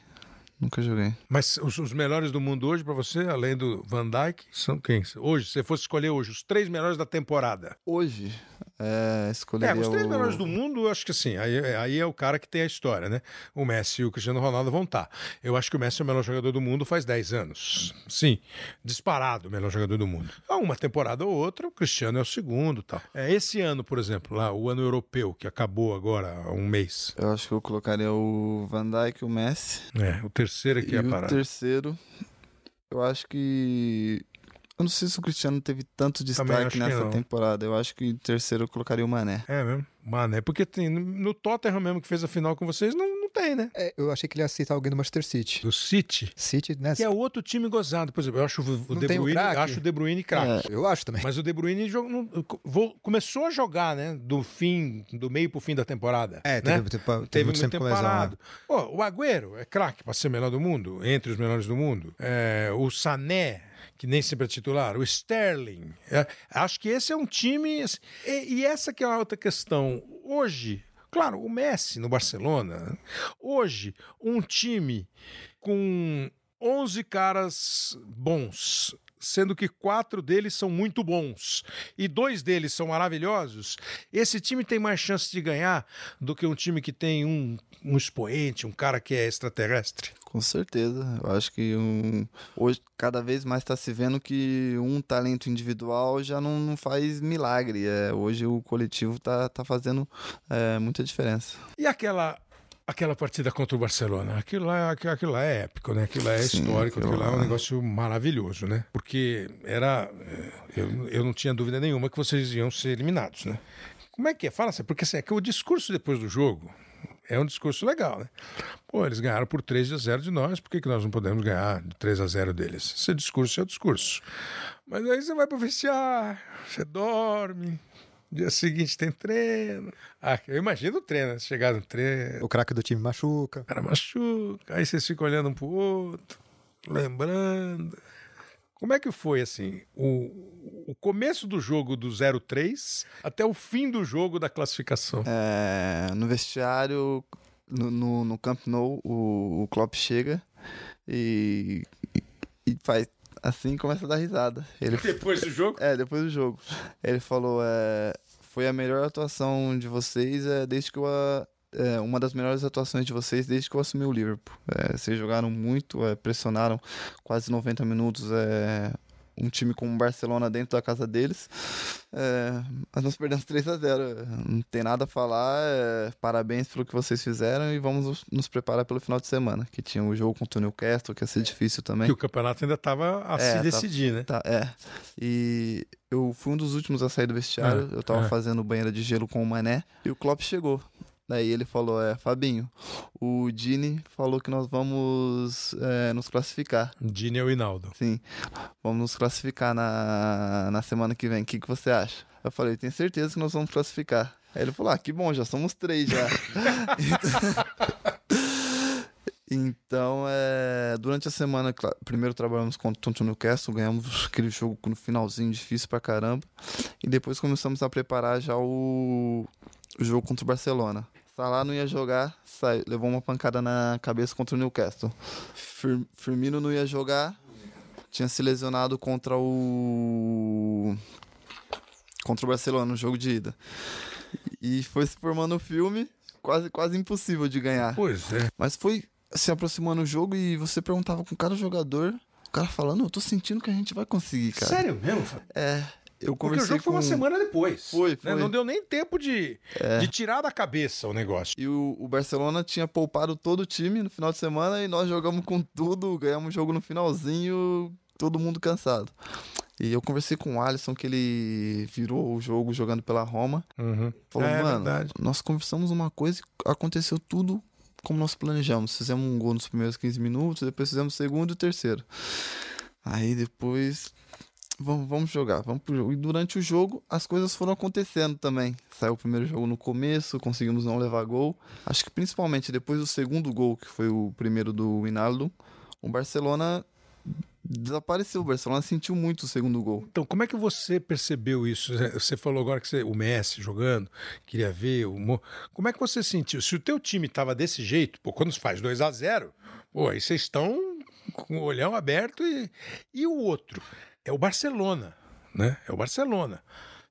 Nunca joguei. Mas os, os melhores do mundo hoje, pra você, além do Van Dijk, são quem? Hoje, se você fosse escolher hoje, os três melhores da temporada. Hoje, é, É, escolheria os três o... melhores do mundo, acho que sim. Aí, aí é o cara que tem a história, né? O Messi e o Cristiano Ronaldo vão estar. Eu acho que o Messi é o melhor jogador do mundo faz 10 anos. Sim, disparado o melhor jogador do mundo. Há uma temporada ou outra, o Cristiano é o segundo tal. É, esse ano, por exemplo, lá, o ano europeu, que acabou agora há um mês. Eu acho que eu colocaria o Van Dijk, o Messi. É, o terceiro aqui e é a o parada. terceiro, eu acho que. Eu não sei se o Cristiano teve tanto destaque que nessa temporada. Eu acho que em terceiro eu colocaria o Mané. É mesmo? Mano, é porque tem, no Tottenham mesmo que fez a final com vocês, não, não tem, né? É, eu achei que ele ia citar alguém do Manchester City. Do City. City, né? Que é outro time gozado. Por exemplo, eu acho o Não De o Bruyne, craque? acho o De Bruyne craque. Eu acho também. Mas o De Bruyne jogou- não- começou a jogar, né? Do fim, do meio pro fim da temporada. É, né? teve, teve, teve Teve muito muito tempo parado. né? Pô, o Agüero é craque para ser melhor do mundo, entre os melhores do mundo. É, o Sané, que nem sempre é titular. O Sterling. É, acho que esse é um time. assim, E, e essa que é a outra questão. Hoje, claro, o Messi no Barcelona. Hoje, um time com 11 caras bons. Sendo que quatro deles são muito bons e dois deles são maravilhosos, esse time tem mais chance de ganhar do que um time que tem um, um expoente, um cara que é extraterrestre. Com certeza. Eu acho que um... hoje cada vez mais está se vendo que um talento individual já não, não faz milagre. É, hoje o coletivo tá, tá fazendo é, muita diferença. E aquela aquela partida contra o Barcelona, aquilo lá, aquilo, lá é épico, né? Aquilo lá é Sim, histórico, aquilo lá é um negócio maravilhoso, né? Porque era eh, eu, eu não tinha dúvida nenhuma que vocês iam ser eliminados, né? Como é que é? Fala assim, porque assim, é que o discurso depois do jogo é um discurso legal, né? Pô, eles ganharam por 3 a 0 de nós, por que, que nós não podemos ganhar de 3 a 0 deles? Esse discurso é o discurso. Mas aí você vai pro vestiário, você dorme, dia seguinte tem treino. Ah, eu imagino o treino, né? chegar no treino, O craque do time machuca. o cara machuca, aí vocês ficam olhando um pro outro, lembrando. Como é que foi, assim, o, o começo do jogo do 0-3 até o fim do jogo da classificação? É, no vestiário, no, no, no Camp Nou, o, o Klopp chega e, e faz assim começa a dar risada. Ele, Depois do jogo? é, depois do jogo. Ele falou, é, foi a melhor atuação de vocês é, desde que eu... a- é, uma das melhores atuações de vocês desde que eu assumi o Liverpool. É, vocês jogaram muito, é, pressionaram quase 90 minutos. É, um time como o Barcelona dentro da casa deles. É, mas nós perdemos 3 a 0 Não tem nada a falar. é, parabéns pelo que vocês fizeram e vamos nos- preparar pelo final de semana. Que tinha o jogo contra o Newcastle, que ia ser difícil também. Que o campeonato ainda estava a É, se tá- decidir, né? Tá, é. E eu fui um dos últimos a sair do vestiário. É, eu tava é. fazendo banheira de gelo com o Mané. E o Klopp chegou. Daí ele falou, é, Fabinho, o Dini falou que nós vamos é, nos classificar. Dini é o Hinaldo. Sim, vamos nos classificar na, na semana que vem. O que, que você acha? Eu falei, tenho certeza que nós vamos classificar. Aí ele falou, ah, que bom, já somos três já. Então, é, durante a semana, primeiro trabalhamos contra o Newcastle, ganhamos aquele jogo no finalzinho difícil pra caramba. E depois começamos a preparar já o, o jogo contra o Barcelona. Salah não ia jogar, sai- levou uma pancada na cabeça contra o Newcastle. Fir- Firmino não ia jogar, tinha se lesionado contra o contra o Barcelona no jogo de ida. E foi se formando o filme quase, quase impossível de ganhar. Pois é. Mas foi se aproximando o jogo e você perguntava com cada jogador, o cara falando, eu tô sentindo que a gente vai conseguir, cara. Sério mesmo? É. Eu Porque o conversei jogo foi com... uma semana depois. Foi, né? foi. É. Não deu nem tempo de, de tirar da cabeça o negócio. E o, o Barcelona tinha poupado todo o time no final de semana e nós jogamos com tudo, ganhamos o jogo no finalzinho, todo mundo cansado. E eu conversei com o Alisson, que ele virou o jogo jogando pela Roma. Uhum. Falou, É mano, verdade. nós conversamos uma coisa e aconteceu tudo como nós planejamos. Fizemos um gol nos primeiros 15 minutos, depois fizemos o segundo e o terceiro. Aí depois. Vamos, vamos jogar, vamos pro jogo. E durante o jogo, as coisas foram acontecendo também. Saiu o primeiro jogo no começo, conseguimos não levar gol. Acho que principalmente depois do segundo gol, que foi o primeiro do Winaldo, o Barcelona desapareceu. O Barcelona sentiu muito o segundo gol. Então, como é que você percebeu isso? Você falou agora que você, o Messi jogando, queria ver o Mo... Como é que você sentiu? Se o teu time tava desse jeito, pô, quando faz 2 a 0 pô, aí vocês estão com o olhão aberto e, e o outro é o Barcelona, né? É o Barcelona.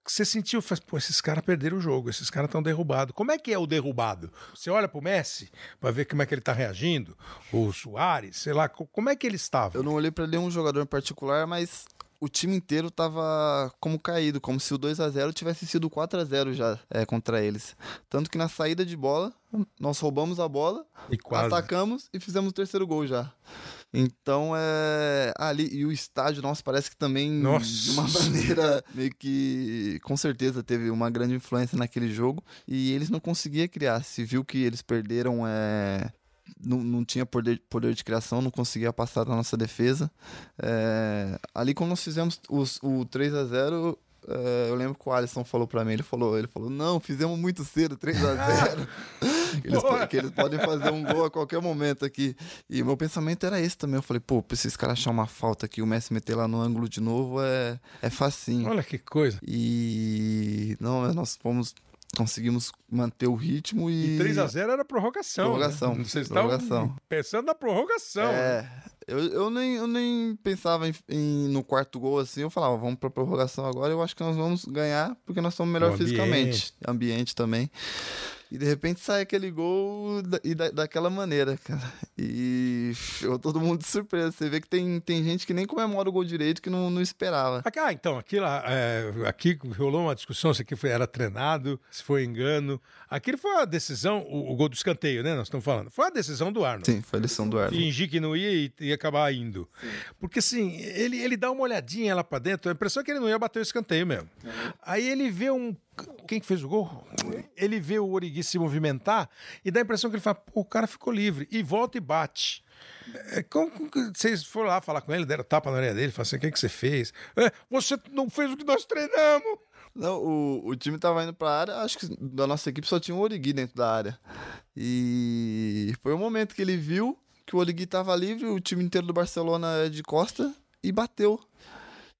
Você sentiu, faz, pô, esses caras perderam o jogo, esses caras estão derrubados. Como é que é o derrubado? Você olha pro Messi para ver como é que ele tá reagindo, o Soares, sei lá, co- como é que ele estava? Eu não olhei pra nenhum jogador em particular, mas o time inteiro tava como caído, como se o 2 a 0 tivesse sido 4 a 0 já é, contra eles. Tanto que na saída de bola, nós roubamos a bola, E atacamos e fizemos o terceiro gol já. Então é. Ali, e o estádio, nossa, parece que também, Nossa. de uma maneira meio que. Com certeza teve uma grande influência naquele jogo. E eles não conseguiam criar. Se viu que eles perderam. É, não, não tinha poder, poder de criação, não conseguia passar da nossa defesa. É, ali, quando nós fizemos os, o 3 a 0 é, eu lembro que o Alisson falou pra mim, ele falou, ele falou, não, fizemos muito cedo, 3 a 0 eles, que eles podem fazer um gol a qualquer momento aqui. E meu pensamento era esse também. Eu falei, pô, pra esses caras achar uma falta aqui, o Messi meter lá no ângulo de novo é, é facinho. Olha que coisa. E não, nós fomos, conseguimos manter o ritmo e. E 3 a 0 era prorrogação. Prorrogação, Né? Vocês estavam prorrogação. pensando na prorrogação. É, eu, eu, nem, eu nem pensava em, em- no quarto gol assim, eu falava, vamos pra prorrogação agora, eu acho que nós vamos ganhar porque nós estamos melhor O ambiente. fisicamente. Ambiente também. E de repente sai aquele gol da, e da, daquela maneira, cara. E eu, todo mundo de surpresa. Você vê que tem, tem gente que nem comemora o gol direito que não, não esperava. Ah, então, aqui, lá, é, aqui rolou uma discussão se aqui foi, era treinado, se foi engano. Aquilo foi a decisão, o, o gol do escanteio, né? Nós estamos falando. Foi a decisão do Arnold. Sim, foi a lição do Arnold. Fingir que não ia e ia acabar indo. Porque assim, ele, ele dá uma olhadinha lá pra dentro, a impressão é que ele não ia bater o escanteio mesmo. Aí ele vê um. Quem que fez o gol? Ele vê o Origui se movimentar e dá a impressão que ele fala, o cara ficou livre. E volta e bate. É, como como vocês foram lá falar com ele, deram tapa na orelha dele, falaram assim: o que, que você fez? "É, você não fez o que nós treinamos. Não, o, o time tava indo pra área, acho que da nossa equipe só tinha um Origui dentro da área. E foi o momento que ele viu que o Origui tava livre, o time inteiro do Barcelona é de costa e bateu.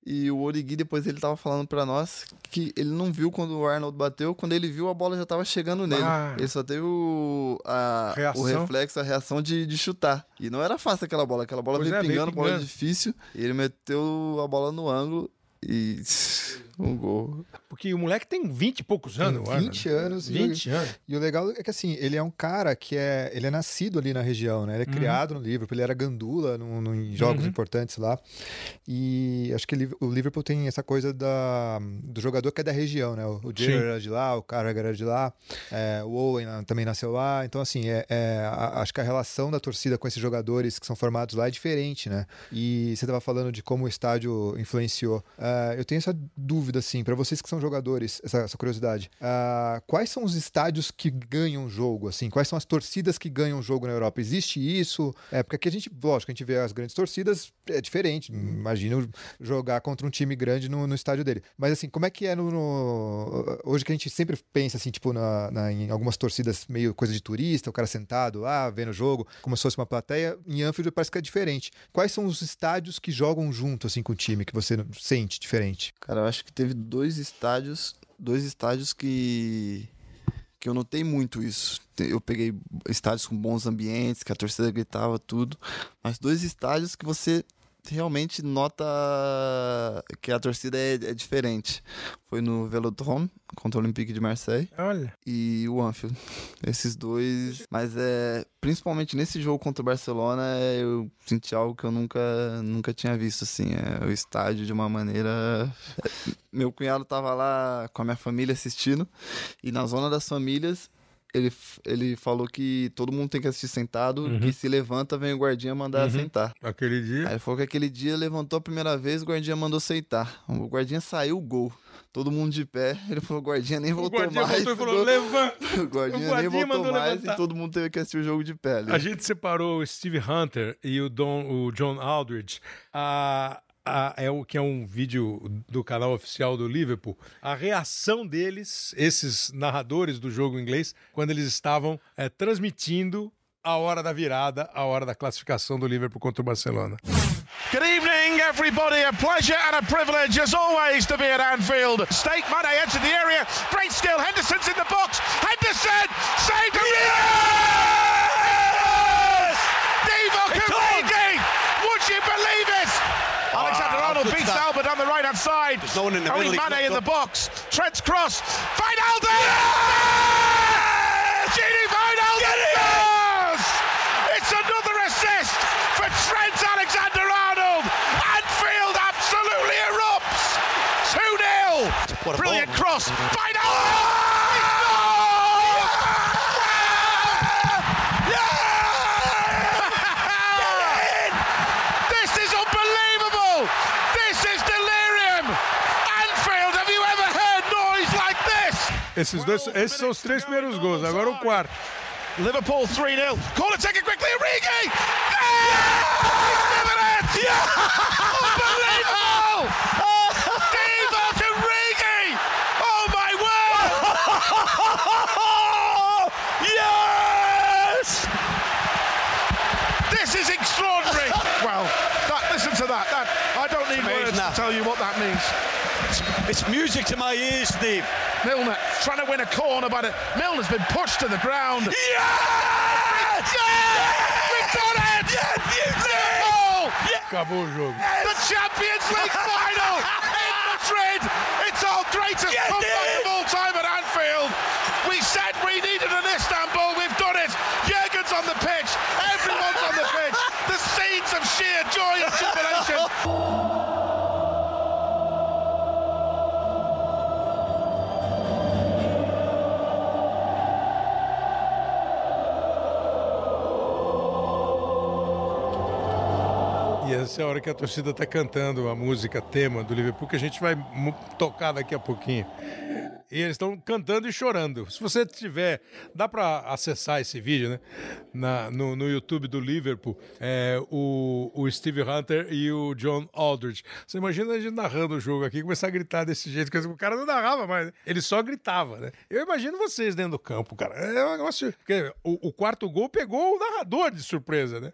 E o Origui depois ele tava falando pra nós que ele não viu quando o Arnold bateu, quando ele viu a bola já tava chegando nele. Ah. Ele só teve o, a- o reflexo, a reação de, de chutar. E não era fácil aquela bola, aquela bola veio é, veio pingando, bola pingando. difícil. E ele meteu a bola no ângulo e um gol. Porque o moleque tem 20 e poucos anos, Arnold. 20 anos. e- 20 anos. E o legal é que assim, ele é um cara que é. Ele é nascido ali na região, né? Ele é criado no Liverpool, ele era gandula no, no- em jogos Uhum. importantes lá. E acho que ele- o Liverpool tem essa coisa da, do jogador que é da região, né? O. Gerrard era de lá, o Carragher era de lá, é, o Owen também nasceu lá. Então, assim, é, é, a- acho que a relação da torcida com esses jogadores que são formados lá é diferente, né? E você estava falando de como o estádio influenciou. Ah, eu tenho essa dúvida, assim, para vocês que são jogadores, essa, essa curiosidade. Ah, quais são os estádios que ganham jogo, assim? Quais são as torcidas que ganham jogo na Europa? Existe isso? É, porque aqui a gente, lógico, a gente vê as grandes torcidas, é diferente. Imagina jogar contra um time grande no, no estádio dele. Mas, assim, como é que é no, no- Hoje que a gente sempre pensa, assim, tipo, na, na- em algumas torcidas meio coisa de turista, o cara sentado lá, vendo o jogo, como se fosse uma plateia. Em Anfield parece que é diferente. Quais são os estádios que jogam junto, assim, com o time, que você sente diferente? Cara, eu acho que teve dois estádios, dois estádios que que eu notei muito isso. Eu peguei estádios com bons ambientes, que a torcida gritava tudo, mas dois estádios que você realmente nota que a torcida é, é diferente. Foi no Velodrome contra o Olympique de Marseille Olha. e o Anfield. Esses dois. Mas é. Principalmente nesse jogo contra o Barcelona, eu senti algo que eu nunca, nunca tinha visto, assim. É, o estádio de uma maneira. Meu cunhado tava lá com a minha família assistindo. E na zona das famílias. Ele, ele falou que todo mundo tem que assistir sentado, Uhum. que se levanta, vem o guardinha mandar Uhum. sentar. Aquele dia. Aí ele falou que aquele dia levantou a primeira vez, o guardinha mandou aceitar. O guardinha saiu o gol. Todo mundo de pé. Ele falou, o guardinha nem o voltou guardinha mais. voltou e falou: levanta. O guardinha, O guardinha nem voltou mais levantar. e todo mundo teve que assistir o jogo de pé ali. A gente separou o Steve Hunter e o, Don, o John Aldridge. A, a- é o que é um vídeo do canal oficial do Liverpool. A reação deles, esses narradores do jogo inglês, quando eles estavam eh, transmitindo a hora da virada, a hora da classificação do Liverpool contra o Barcelona. Good evening, everybody. A pleasure and a privilege, as always, to be at Anfield. Stake Mane entered the area. Great skill. Henderson's in the box. Henderson saved it. Yes! Ronaldo beats that. Alba down the right hand side. There's no one in the Harry. Mane in the box. Trent's cross. Find Vinaldo! Yes! Gini Vinaldo! Get it! Yes! It's another assist for Trent Alexander Arnold. Anfield absolutely erupts. 2 0. Brilliant ball. cross. Vinaldo! Esses, dois, esses são os três primeiros gols, agora o quarto. Liverpool 3 0. Corner taken quickly. Origi! Yeah! Unbelievable! Divock Origi! Oh my word! yes! This is extraordinary. Well, that, listen to that. That I don't need Amazing words to tell you what that means. It's music to my ears, Steve. Milner trying to win a corner, but Milner's been pushed to the ground. Yes! Yes! We've done it! Liverpool! Acabou o jogo. The Champions League final in Madrid! It's our greatest Get comeback of all time at Anfield! We said essa é a hora que a torcida está cantando a música tema do Liverpool, que a gente vai tocar daqui a pouquinho. E eles estão cantando e chorando. Se você tiver, dá para acessar esse vídeo, né? Na, no, no YouTube do Liverpool, é, o, o Steve Hunter e o John Aldridge. Você imagina a gente narrando o jogo aqui, começar a gritar desse jeito, que o cara não narrava mais, né? ele só gritava, né? Eu imagino vocês dentro do campo, cara. É um negócio. Porque o, o quarto gol pegou o narrador de surpresa, né?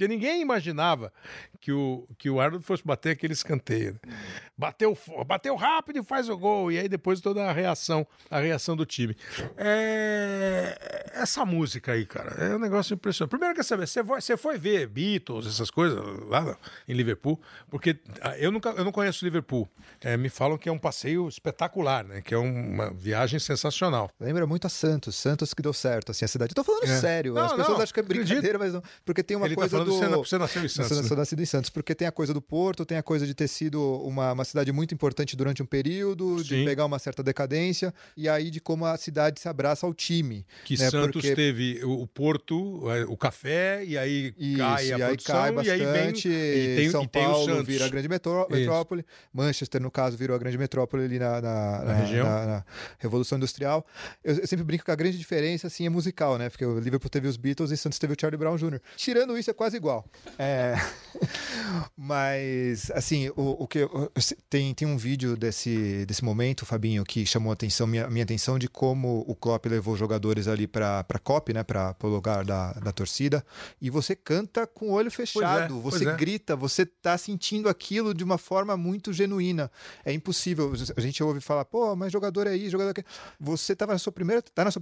Porque ninguém imaginava que o, que o Arnold fosse bater aquele escanteio. né? Bateu, bateu rápido e faz o gol. E aí depois toda a reação, a reação do time. É, Essa música aí, cara, é um negócio impressionante. Primeiro quer saber, você foi, você foi ver Beatles, essas coisas lá em Liverpool? Porque ah, eu, nunca, eu não conheço Liverpool. É, me falam que é um passeio espetacular, né? Que é uma viagem sensacional. Lembra muito a Santos. Santos que deu certo, assim, a cidade. Eu tô falando É. sério. Não, As pessoas não, acham que é brincadeira, acredito. mas não. Porque tem uma Ele tá coisa falando do... você você nasceu em Santos, Eu né? nascido em Santos. Porque tem a coisa do Porto, tem a coisa de ter sido uma, uma cidade muito importante durante um período, Sim. de pegar uma certa decadência, e aí de como a cidade se abraça ao time. Que né? Santos Porque- teve o, Porto, é, o café, e aí Isso, cai a e aí produção, cai e aí vem bastante. e tem, São e tem Paulo vira a grande metró- Isso. metrópole. Manchester, no caso, virou a grande metrópole ali na, na, na- região. na- na Revolução Industrial. Eu, eu sempre brinco que a grande diferença assim, é musical, né? Porque o Liverpool teve os Beatles e Santos teve o Charlie Brown Jr. Tirando isso, é quase igual. É... Mas, assim, o, o que eu- tem, tem um vídeo desse, desse momento, Fabinho, que chamou a atenção, minha, minha atenção de como o Klopp levou jogadores ali para a COP, né, para o lugar da, da torcida, e você canta com o olho fechado, Pois é, você é. grita, você tá sentindo aquilo de uma forma muito genuína. É impossível. A gente ouve falar, pô, mas jogador é isso, jogador é aquilo. Você tava na sua primeira, tá na sua,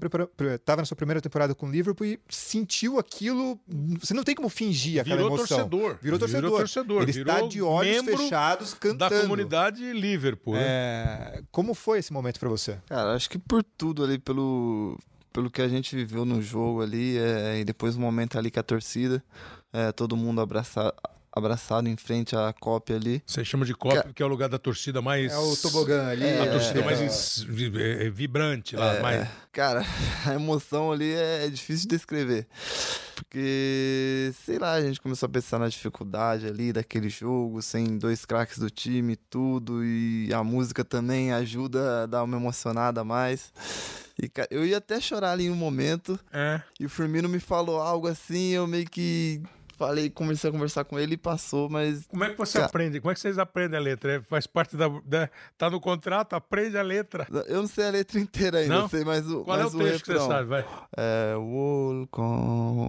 tava na sua primeira temporada com o Liverpool e sentiu aquilo. Você não tem como fingir aquela Virou emoção. torcedor. Virou torcedor. Virou torcedor. Ele Virou está de olhos fechados cantando. Da comunidade Liverpool. né? É, Como foi esse momento para você? Cara, acho que por tudo ali, pelo, pelo que a gente viveu no jogo ali, é, e depois o momento ali com a torcida, é, todo mundo abraça, abraçado em frente à cópia ali. Você chama de Copa, que é o lugar da torcida mais. É o tobogã ali. A é, torcida é, mais ins- vi- é, vibrante lá. É, mais... Cara, a emoção ali é, é difícil de descrever. Porque, sei lá, a gente começou a pensar na dificuldade ali daquele jogo, sem dois craques do time, tudo, e a música também ajuda a dar uma emocionada a mais. E ca- eu ia até chorar ali em um momento, É. e o Firmino me falou algo assim, eu meio que falei, comecei a conversar com ele e passou, mas Como é que você Cara. aprende? Como é que vocês aprendem a letra? É, Faz parte da, da- Tá no contrato, aprende a letra. eu não sei a letra inteira ainda, Não? sei mais o, Qual é mais o texto que você refrão. sabe? Vai. É, walk on,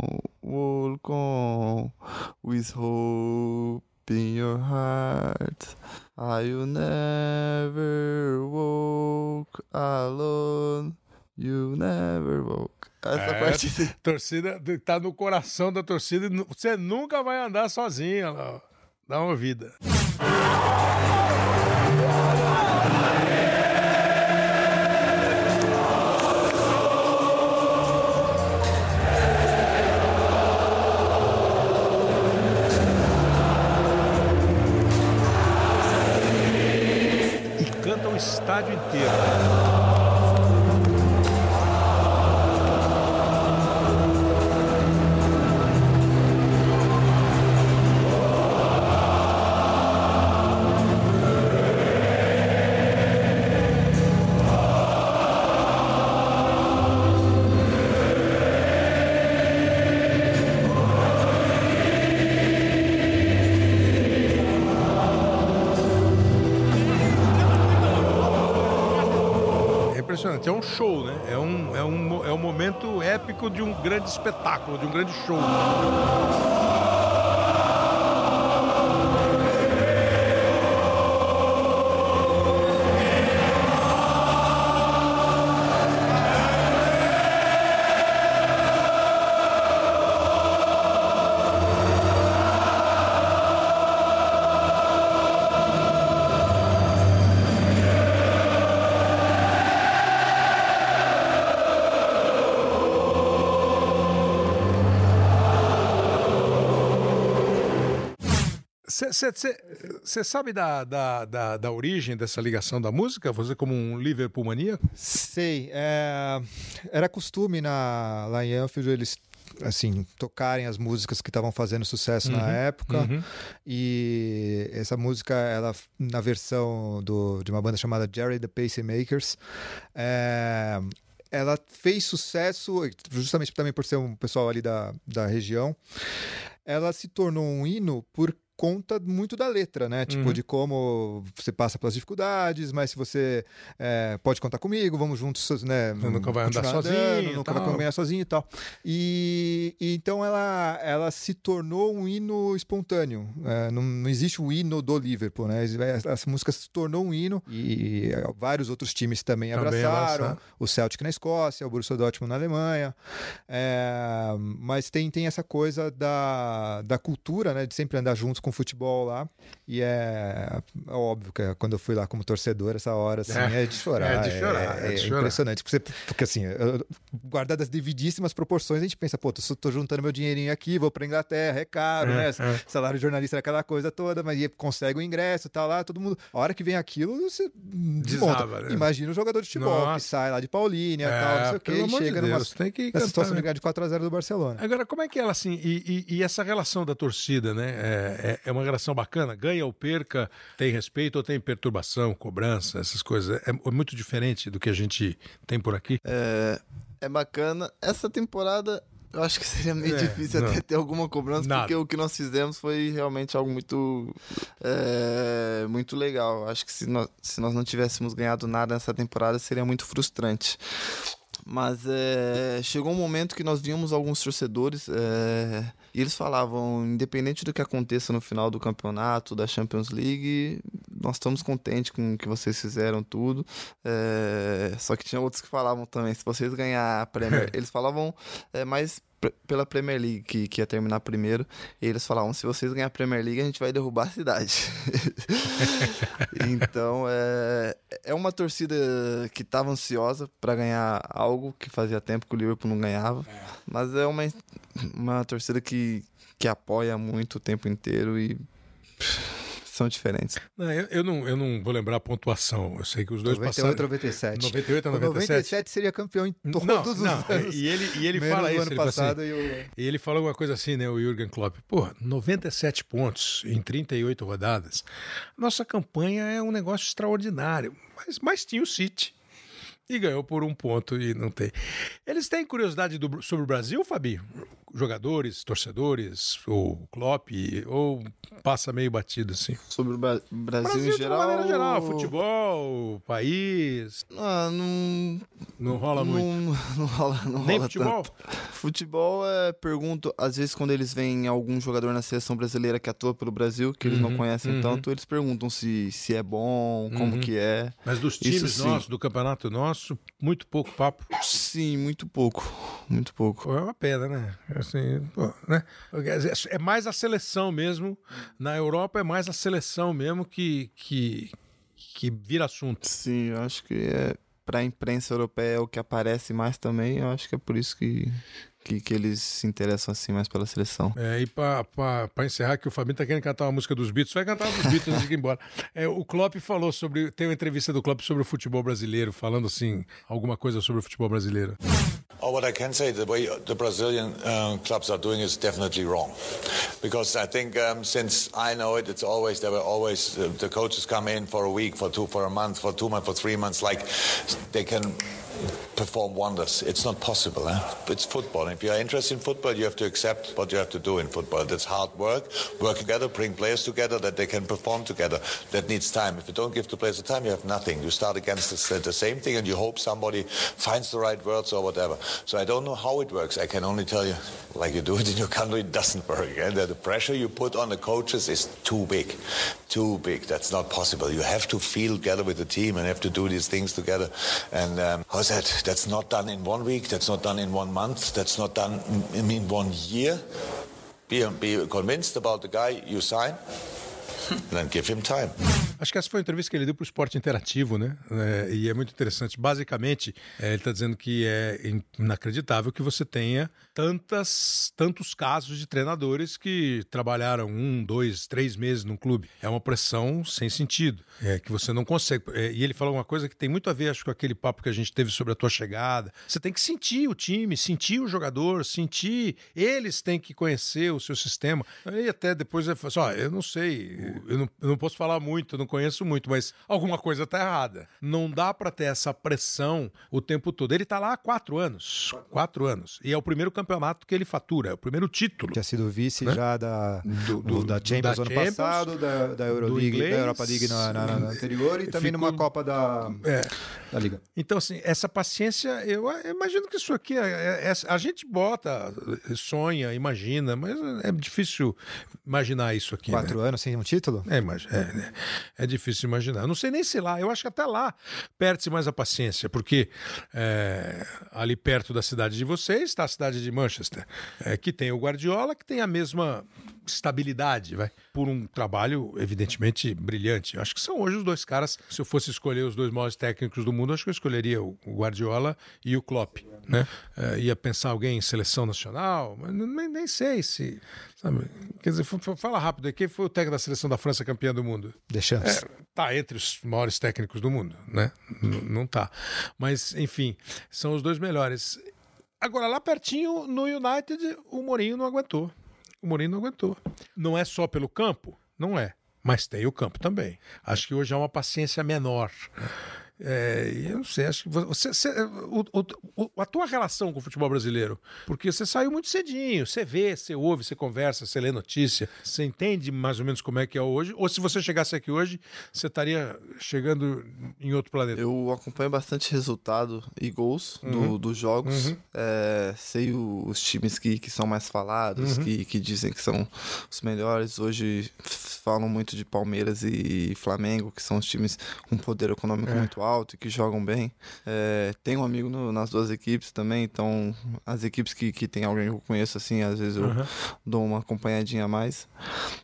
with hope in your heart. I'll never walk alone. You never walk. Essa É, parte. Torcida tá no coração da torcida. e Você nunca vai andar sozinho. lá. Dá uma vida. E canta o estádio inteiro. Impressionante, é um show, né? É um, é, um, é um momento épico de um grande espetáculo, de um grande show. Você sabe da, da, da, da origem dessa ligação da música? Você como um Liverpool maníaco? Sei. é, Era costume na... lá em Anfield eles assim tocarem as músicas que estavam fazendo sucesso na época uhum. e essa música ela na versão do, de uma banda chamada Jerry the Pacemakers é, ela fez sucesso justamente também por ser um pessoal ali da, da região ela se tornou um hino por conta muito da letra, né? Tipo, Uhum. de como você passa pelas dificuldades, mas se você é, pode contar comigo, vamos juntos, né? Você nunca vai andar sozinho e nunca vai caminhar sozinho e tal. E, e então ela, ela se tornou um hino espontâneo. É, não, não existe o hino do Liverpool, né? Essa música se tornou um hino e vários outros times também, Também abraçaram. abraçaram. O Celtic na Escócia, o Borussia Dortmund na Alemanha. É, mas tem, tem essa coisa da, da cultura, né? De sempre andar juntos com o futebol lá. E é, é óbvio que quando eu fui lá como torcedor, essa hora assim, É, é, de chorar. é de chorar, é de chorar. impressionante. Porque, você- porque assim, eu- guardado as devidíssimas proporções, a gente pensa, pô, tô, tô juntando meu dinheirinho aqui, vou pra Inglaterra, é caro, É, né? é. Salário de jornalista é aquela coisa toda, mas consegue o ingresso, tá lá, todo mundo. A hora que vem aquilo, você desmonta. Desaba, né? Imagina o jogador de futebol Nossa. que sai lá de Paulínia e É, tal, não sei o quê, e amor de chega numa Deus, tem que nessa situação né? de ganhar de 4x0 do Barcelona. Agora, como é que ela assim. E, e- e essa relação da torcida, né? É, é- é uma relação bacana? Ganha ou perca, tem respeito ou tem perturbação, cobrança, essas coisas? É, é muito diferente do que a gente tem por aqui. É, é bacana. Essa temporada Eu acho que seria meio É, difícil não. até ter alguma cobrança, Nada. porque o que nós fizemos foi realmente algo muito, é, muito legal. Acho que se nós, se nós não tivéssemos ganhado nada nessa temporada, seria muito frustrante. Mas é, chegou um momento que nós víamos alguns torcedores é, e eles falavam, independente do que aconteça no final do campeonato, da Champions League, nós estamos contentes com o que vocês fizeram tudo. É, só que tinha outros que falavam também, se vocês ganhar a Premier, eles falavam é, mais pela Premier League que, que ia terminar primeiro. E eles falavam, se vocês ganhar a Premier League, a gente vai derrubar a cidade. então é, é uma torcida que estava ansiosa para ganhar algo que fazia tempo que o Liverpool não ganhava. Mas é uma, uma torcida que, que apoia muito o tempo inteiro e são diferentes. Não, eu, eu não, eu não vou lembrar a pontuação. Eu sei que os dois 98 passaram. 97. 98 a O 97. 97 seria campeão em todos não, os não, anos. E ele, e ele Menos fala isso. ano Ele fala assim, passado e o... E ele falou uma coisa assim, né, o Jürgen Klopp. Pô, 97 pontos em 38 rodadas. Nossa campanha é um negócio extraordinário. Mas, mas tinha o City. E ganhou por um ponto e não tem. Eles têm curiosidade do- sobre o Brasil, Fabi? Jogadores, torcedores, ou Klopp, ou passa meio batido assim? Sobre o Bra- Brasil, Brasil em de geral. uma maneira geral, futebol, país, Ah, não, não rola muito. não, não rola, não Nem rola futebol? tanto. Futebol é, pergunto, às vezes quando eles veem algum jogador na seleção brasileira que atua pelo Brasil, que eles Uhum, não conhecem uhum. tanto, eles perguntam se, se é bom, como Uhum. que é. Mas dos Isso times sim. nossos, do campeonato nosso, muito pouco papo. Sim, muito pouco, muito pouco. É uma pena, né? Assim, pô, né? É mais a seleção mesmo. Na Europa é mais a seleção mesmo que, que, que vira assunto. Sim, eu acho que é pra imprensa europeia é o que aparece mais também, eu acho que é por isso que, que, que eles se interessam assim mais pela seleção. É, e pra, pra, pra encerrar, que o Fabinho tá querendo cantar uma música dos Beatles, vai cantar uma dos Beatles antes de ir embora. É, o Klopp falou sobre. Tem uma entrevista do Klopp sobre o futebol brasileiro, falando assim, alguma coisa sobre o futebol brasileiro. Oh, what I can say, the way the Brazilian uh, clubs are doing is definitely wrong, because I think um, since I know it, it's always there were always uh, the coaches come in for a week, for two, for a month, for two months, for three months, like they can perform wonders. It's not possible. Eh? It's football. If you are interested in football, you have to accept what you have to do in football. That's hard work. Work together, bring players together that they can perform together. That needs time. If you don't give the players the time, you have nothing. You start against the, the same thing and you hope somebody finds the right words or whatever. So I don't know how it works. I can only tell you, like you do it in your country, it doesn't work. And the pressure you put on the coaches is too big. Too big. That's not possible. You have to feel together with the team and have to do these things together. And um, how's that? That's not done in one week. That's not done in one month. That's not done in, in one year. Be, be convinced about the guy you sign, then give him time. Acho que essa foi a entrevista que ele deu para o Esporte Interativo, né? É, e é muito interessante. Basicamente, é, ele está dizendo que é inacreditável que você tenha tantas, tantos casos de treinadores que trabalharam um, dois, três meses num clube. É uma pressão sem sentido, é, que você não consegue. É, e ele falou uma coisa que tem muito a ver, acho, com aquele papo que a gente teve sobre a tua chegada. Você tem que sentir o time, sentir o jogador, sentir. Eles têm que conhecer o seu sistema. E até depois ele falou assim: ó, eu não sei, eu não, eu não posso falar muito, eu não conheço muito, mas alguma coisa tá errada. Não dá para ter essa pressão o tempo todo. Ele tá lá há quatro anos. Quatro anos. E é o primeiro campeonato que ele fatura, é o primeiro título. Tinha sido vice Né? já da, Do- do- da Champions da ano Champions, passado, da, da Euroleague, inglês. da Europa League na, na- na anterior e também Ficou- numa Copa da, É. da Liga. Então, assim, essa paciência, eu, imagino que isso aqui, é, é- é- a gente bota, sonha, imagina, mas é difícil imaginar isso aqui. né? Quatro anos sem um título? É, mas é, né? é difícil imaginar. Não sei nem se lá, eu acho que até lá perde-se mais a paciência, porque é, ali perto da cidade de vocês está a cidade de Manchester, é, que tem o Guardiola, que tem a mesma estabilidade, vai, por um trabalho evidentemente brilhante. Eu acho que são hoje os dois caras. Se eu fosse escolher os dois maiores técnicos do mundo, acho que eu escolheria o Guardiola e o Klopp, né? É, ia pensar alguém em seleção nacional, mas nem, nem sei se, sabe? Quer dizer, fala rápido aí, quem foi o técnico da seleção da França campeã do mundo? Deschamps. É, tá entre os maiores técnicos do mundo, né? N- não tá. Mas, enfim, são os dois melhores. Agora, lá pertinho, no United, o Mourinho não aguentou. O Mourinho não aguentou. Não é só pelo campo? Não é. Mas tem o campo também. Acho que hoje há uma paciência menor. É, eu não sei, acho que você, você o, o, a tua relação com o futebol brasileiro, porque você saiu muito cedinho, você vê, você ouve, você conversa, você lê notícia, você entende mais ou menos como é que é hoje, ou se você chegasse aqui hoje, você estaria chegando em outro planeta? Eu acompanho bastante resultado e gols uhum. do, dos jogos, uhum. é, sei o, os times que, que são mais falados, uhum. que, que dizem que são os melhores, hoje falam muito de Palmeiras e Flamengo, que são os times com poder econômico é. muito alto, alto e que jogam bem. É, tenho um amigo no, nas duas equipes também, então as equipes que, que tem alguém que eu conheço, assim, às vezes eu uhum. dou uma acompanhadinha a mais.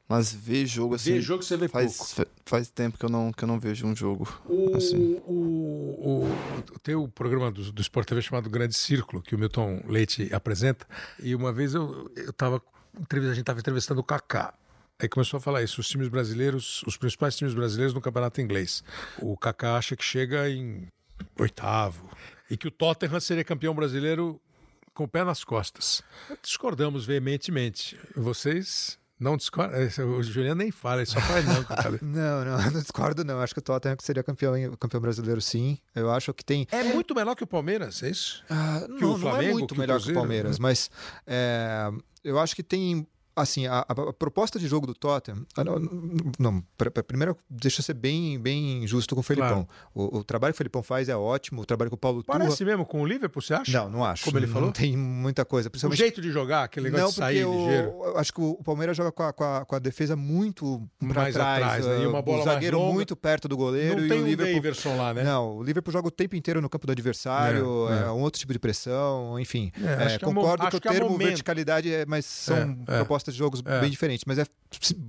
Mas ver jogo assim. Ver jogo você vê faz, pouco. Faz tempo que eu não, que eu não vejo um jogo. O, assim. o, o, tem o programa do, do Sport TV chamado Grande Círculo, que o Milton Leite apresenta. E uma vez eu, eu tava. A gente estava entrevistando o Kaká. Aí começou a falar isso, os times brasileiros, os principais times brasileiros no campeonato inglês. O Kaká acha que chega em oitavo e que o Tottenham seria campeão brasileiro com o pé nas costas. Discordamos veementemente. Vocês não discordam? É, o Juliano nem fala, ele só faz não. não, não, não discordo não. Acho que o Tottenham seria campeão, campeão brasileiro sim. Eu acho que tem... É muito melhor que o Palmeiras, é isso? Ah, não, o Flamengo, não é muito melhor que o Palmeiras, mas é, eu acho que tem assim, a, a, proposta de jogo do Tottenham. Ah, não, não primeiro, deixa eu ser bem, bem justo com o Felipão. Claro. O, o, trabalho que o Felipão faz é ótimo, o trabalho que o Paulo Parece Turra... mesmo com o Liverpool, você acha? Não, não acho. Como ele falou? Não tem muita coisa. Principalmente... O jeito de jogar, aquele negócio não, de sair o, ligeiro. Eu acho que o Palmeiras joga com a, com a, com a defesa muito mais trás, atrás. Né? E uma bola o zagueiro muito perto do goleiro. Não tem e o Liverpool... Daverson lá, né? Não, o Liverpool joga o tempo inteiro no campo do adversário, é, é. é um outro tipo de pressão, enfim. É, é concordo que, que o termo momento. verticalidade, é, mas são é, de jogos bem diferentes. Mas é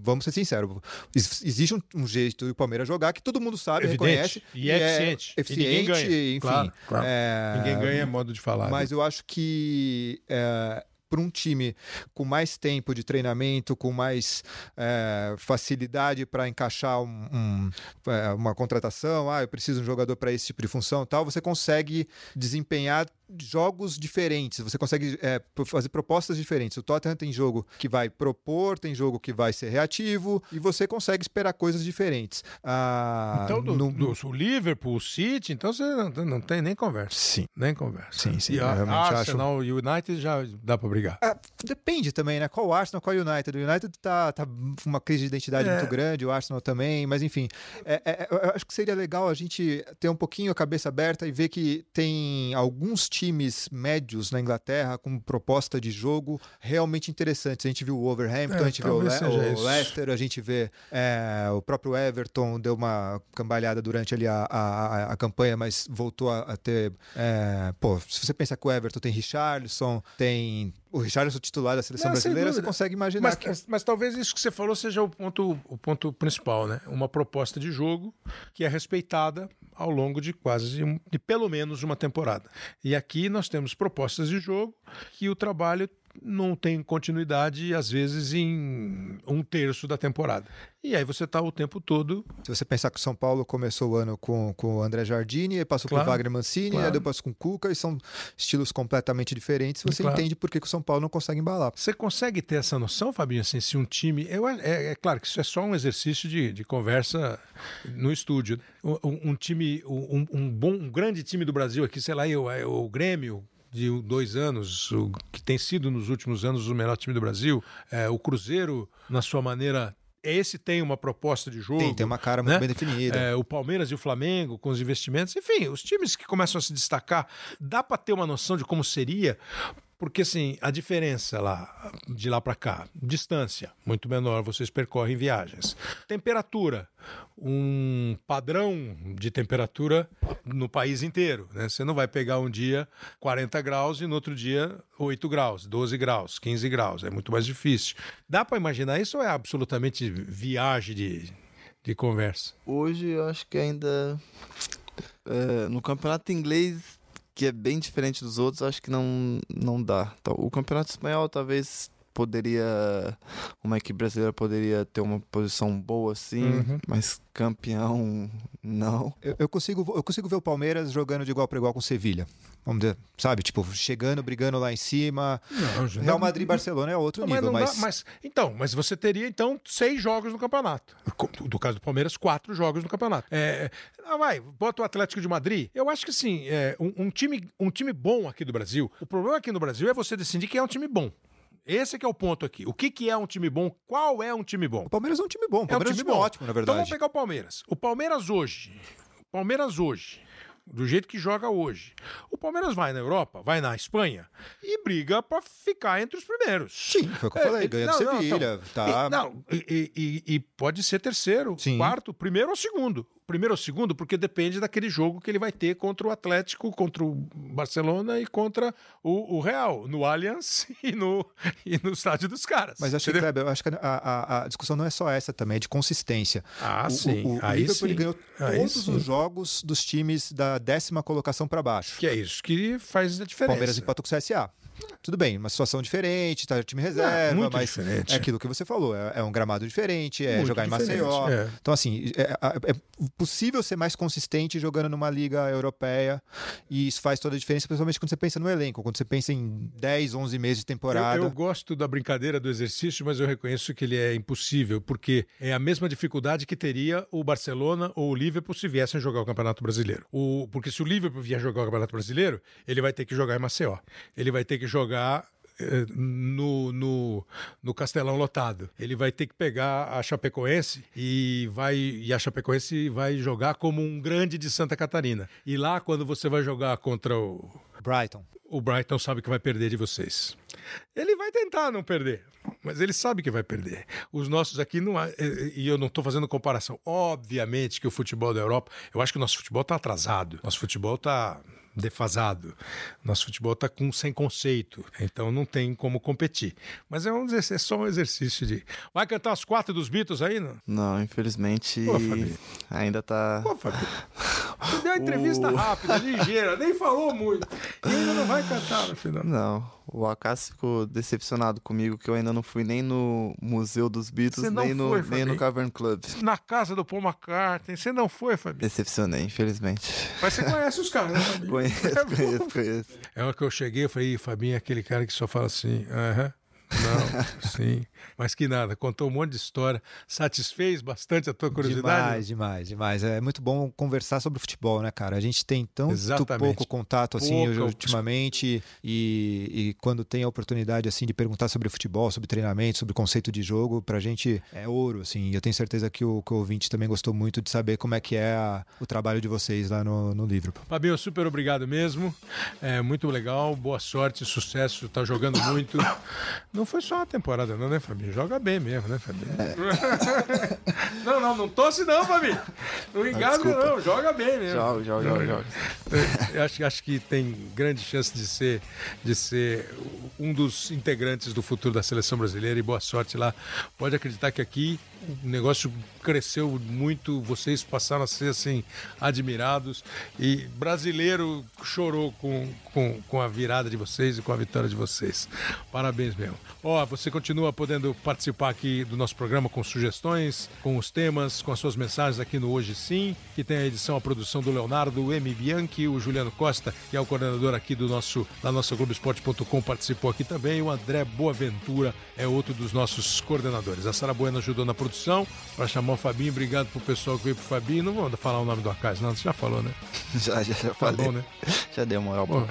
vamos ser sinceros, existe um, um jeito do Palmeiras jogar que todo mundo sabe, Evidente. reconhece. E, é eficiente. É eficiente, enfim. Claro, claro. É... Ninguém ganha é modo de falar. Mas né? eu acho que é, para um time com mais tempo de treinamento, com mais é, facilidade para encaixar um, um, é, uma contratação, ah, eu preciso de um jogador para esse tipo de função tal, você consegue desempenhar jogos diferentes, você consegue é, fazer propostas diferentes. O Tottenham tem jogo que vai propor, tem jogo que vai ser reativo e você consegue esperar coisas diferentes. Ah, então, do, no... do, o Liverpool, o City, então você não, não, tem nem conversa. Sim. Nem conversa. Sim, sim. E a, Arsenal e o United já dá para brigar. Ah, depende também, né? Qual Arsenal, qual United? O United tá, tá uma crise de identidade é. muito grande, o Arsenal também, mas enfim. É, é, eu acho que seria legal a gente ter um pouquinho a cabeça aberta e ver que tem alguns times médios na Inglaterra com proposta de jogo realmente interessantes. A gente viu o Overhampton, é, a gente viu o, Le o Leicester, a gente vê é, o próprio Everton deu uma cambalhada durante ali a, a, a campanha, mas voltou a, a ter. É, pô, se você pensa que o Everton tem Richarlison, tem o Richarlison titular da seleção Não, brasileira, você consegue imaginar. Mas, que... mas, talvez isso que você falou seja o ponto, o ponto principal, né? Uma proposta de jogo que é respeitada ao longo de quase, de pelo menos uma temporada. E aqui nós temos propostas de jogo que o trabalho não tem continuidade, às vezes, em um terço da temporada. E aí você está o tempo todo. Se você pensar que o São Paulo começou o ano com, com o André Jardini, passou claro, por Wagner Mancini, claro. depois com o Cuca, e são estilos completamente diferentes, você claro. entende por que, que, o São Paulo não consegue embalar. Você consegue ter essa noção, Fabinho, assim, se um time. Eu, é, é claro que isso é só um exercício de, de conversa no estúdio. Um, um time, um, um, bom, um grande time do Brasil aqui, sei lá, o, o Grêmio, de dois anos, o, que tem sido nos últimos anos o melhor time do Brasil. É, o Cruzeiro, na sua maneira, esse tem uma proposta de jogo. Tem, tem uma cara muito né? bem definida. É, o Palmeiras e o Flamengo, com os investimentos. Enfim, os times que começam a se destacar, dá para ter uma noção de como seria porque assim, a diferença lá de lá para cá, distância muito menor, vocês percorrem viagens. Temperatura, um padrão de temperatura no país inteiro, né? Você não vai pegar um dia 40 graus e no outro dia 8 graus, 12 graus, 15 graus, é muito mais difícil. Dá para imaginar isso ou é absolutamente viagem de, de conversa? Hoje eu acho que ainda é, no campeonato inglês que é bem diferente dos outros, acho que não, não dá. Então, o Campeonato Espanhol talvez poderia. Uma equipe brasileira poderia ter uma posição boa assim, Uhum. mas campeão não. Eu, eu consigo, eu consigo ver o Palmeiras jogando de igual para igual com o Sevilha. Vamos dizer, sabe? Tipo, chegando, brigando lá em cima. Não, Real Madrid e Barcelona é outro Não, mas nível, não dá- mas, mas- então, mas você teria então seis jogos no campeonato. Do caso do Palmeiras, quatro jogos no campeonato. É, ah, vai, bota o Atlético de Madrid. Eu acho que sim, é, um, um time, um time bom aqui do Brasil. O problema aqui no Brasil é você decidir quem é um time bom. Esse que é o ponto aqui. O que, que é um time bom? Qual é um time bom? o Palmeiras é um time bom. O É um Palmeiras é um time time bom. ótimo, na Então vamos verdade. pegar o Palmeiras. O Palmeiras hoje. O Palmeiras hoje. Do jeito que joga hoje. O Palmeiras vai na Europa, vai na Espanha e briga pra ficar entre os primeiros. Sim, foi o que eu falei. Ganha do não, não, Sevilha. então, tá. e, não, e, e- e pode ser terceiro, Sim. quarto, primeiro ou segundo. Primeiro ou segundo, porque depende daquele jogo que ele vai ter contra o Atlético, contra o Barcelona e contra o, o Real, no Allianz e no, e no estádio dos caras. Mas acho que? Kleber, eu acho que a, a- a discussão não é só essa também, é de consistência. Ah, o, sim. O, o Aí Liverpool ele sim. ganhou Aí todos sim. os jogos dos times da décima colocação para baixo. Que é isso que faz a diferença. Palmeiras empatou com o CSA. Tudo bem, uma situação diferente, tá time reserva, muito mas diferente. é aquilo que você falou, é, é um gramado diferente, é Muito jogar em diferente, Maceió. é. Então, assim, é, é- é possível ser mais consistente jogando numa liga europeia e isso faz toda a diferença, principalmente quando você pensa no elenco, quando você pensa em 10, 11 meses de temporada. Eu, eu gosto da brincadeira do exercício, mas eu reconheço que ele é impossível, porque é a mesma dificuldade que teria o Barcelona ou o Liverpool se viessem jogar o Campeonato Brasileiro. O, porque se o Liverpool vier jogar o Campeonato Brasileiro, ele vai ter que jogar em Maceió. Ele vai ter que jogar eh, no, no, no Castelão lotado. Ele vai ter que pegar a Chapecoense e vai e a Chapecoense vai jogar como um grande de Santa Catarina. E lá quando você vai jogar contra o Brighton. o Brighton sabe que vai perder de vocês. Ele vai tentar não perder, mas ele sabe que vai perder. Os nossos aqui não. há- e- E eu não estou fazendo comparação. Obviamente que o futebol da Europa. Eu acho que o nosso futebol está atrasado. Nosso futebol está defasado. Nosso futebol está com sem conceito. Então não tem como competir. Mas é, um, é só um exercício de. Vai cantar as quatro dos Beatles aí, não? Não, infelizmente Pô, ainda tá. Pô, Fabinho. Você deu a entrevista O- rápida, ligeira, nem falou muito. E ainda não vai cantar no final. Não, o Acácio ficou decepcionado comigo que eu ainda não fui nem no Museu dos Beatles, nem, no, foi, nem Fabinho? no Cavern Club. Na casa do Paul McCartney. Você não foi, Fabinho? Decepcionei, infelizmente. Mas você conhece os caras, né, Fabinho? Conheço, É conheço, conheço. É hora que eu cheguei, eu falei, "Ih, Fabinho é aquele cara que só fala assim, aham, não, sim. Mas que nada, contou um monte de história, satisfez bastante a tua curiosidade. Demais, demais, demais. É muito bom conversar sobre futebol, né, cara? A gente tem Exatamente. pouco contato assim Pouca- ultimamente e, e quando tem a oportunidade assim de perguntar sobre futebol, sobre treinamento, sobre conceito de jogo, pra gente é ouro, assim. E eu tenho certeza que o, que o ouvinte também gostou muito de saber como é que é a- o trabalho de vocês lá no, no Liverpool. Fabinho, super obrigado mesmo. É muito legal, boa sorte, sucesso, tá jogando muito. Não foi só uma temporada, não, né, Fabinho? Joga bem mesmo, né, Fabinho? não, não, não tosse não, Fabinho. Não engasga desculpa. não, joga bem mesmo. Jogo, jogo, jogo, jogo. Eu acho, acho que tem grande chance de ser, de ser um dos integrantes do futuro da seleção brasileira e boa sorte lá. Pode acreditar que aqui o negócio cresceu muito, vocês passaram a ser assim admirados e brasileiro chorou com, com, com a virada de vocês e com a vitória de vocês. Parabéns mesmo. Ó, você continua podendo participar aqui do nosso programa com sugestões, com os temas, com as suas mensagens aqui no Hoje Sim, que tem a edição, a produção do Leonardo, o M. Bianchi, o Juliano Costa, que é o coordenador aqui do nosso, da nossa Globoesporte.com, participou aqui também. O André Boaventura é outro dos nossos coordenadores. A Sara Bueno ajudou na produção para chamar o Fabinho. Obrigado pro pessoal que veio pro Fabinho. Não vou falar o nome do Acais, não, você já falou, né? Já, já, já Tá falei. bom, né? Já deu moral pro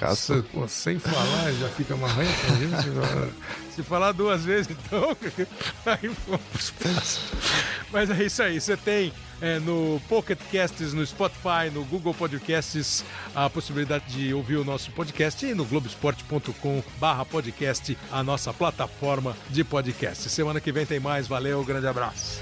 sem falar, já fica pra gente. Se falar duas vezes, então. Aí fomos. Mas é isso aí. Você tem é, no Pocket Casts, no Spotify, no Google Podcasts, a possibilidade de ouvir o nosso podcast e no globesport.com/barra podcast, a nossa plataforma de podcast. Semana que vem tem mais. Valeu, grande abraço.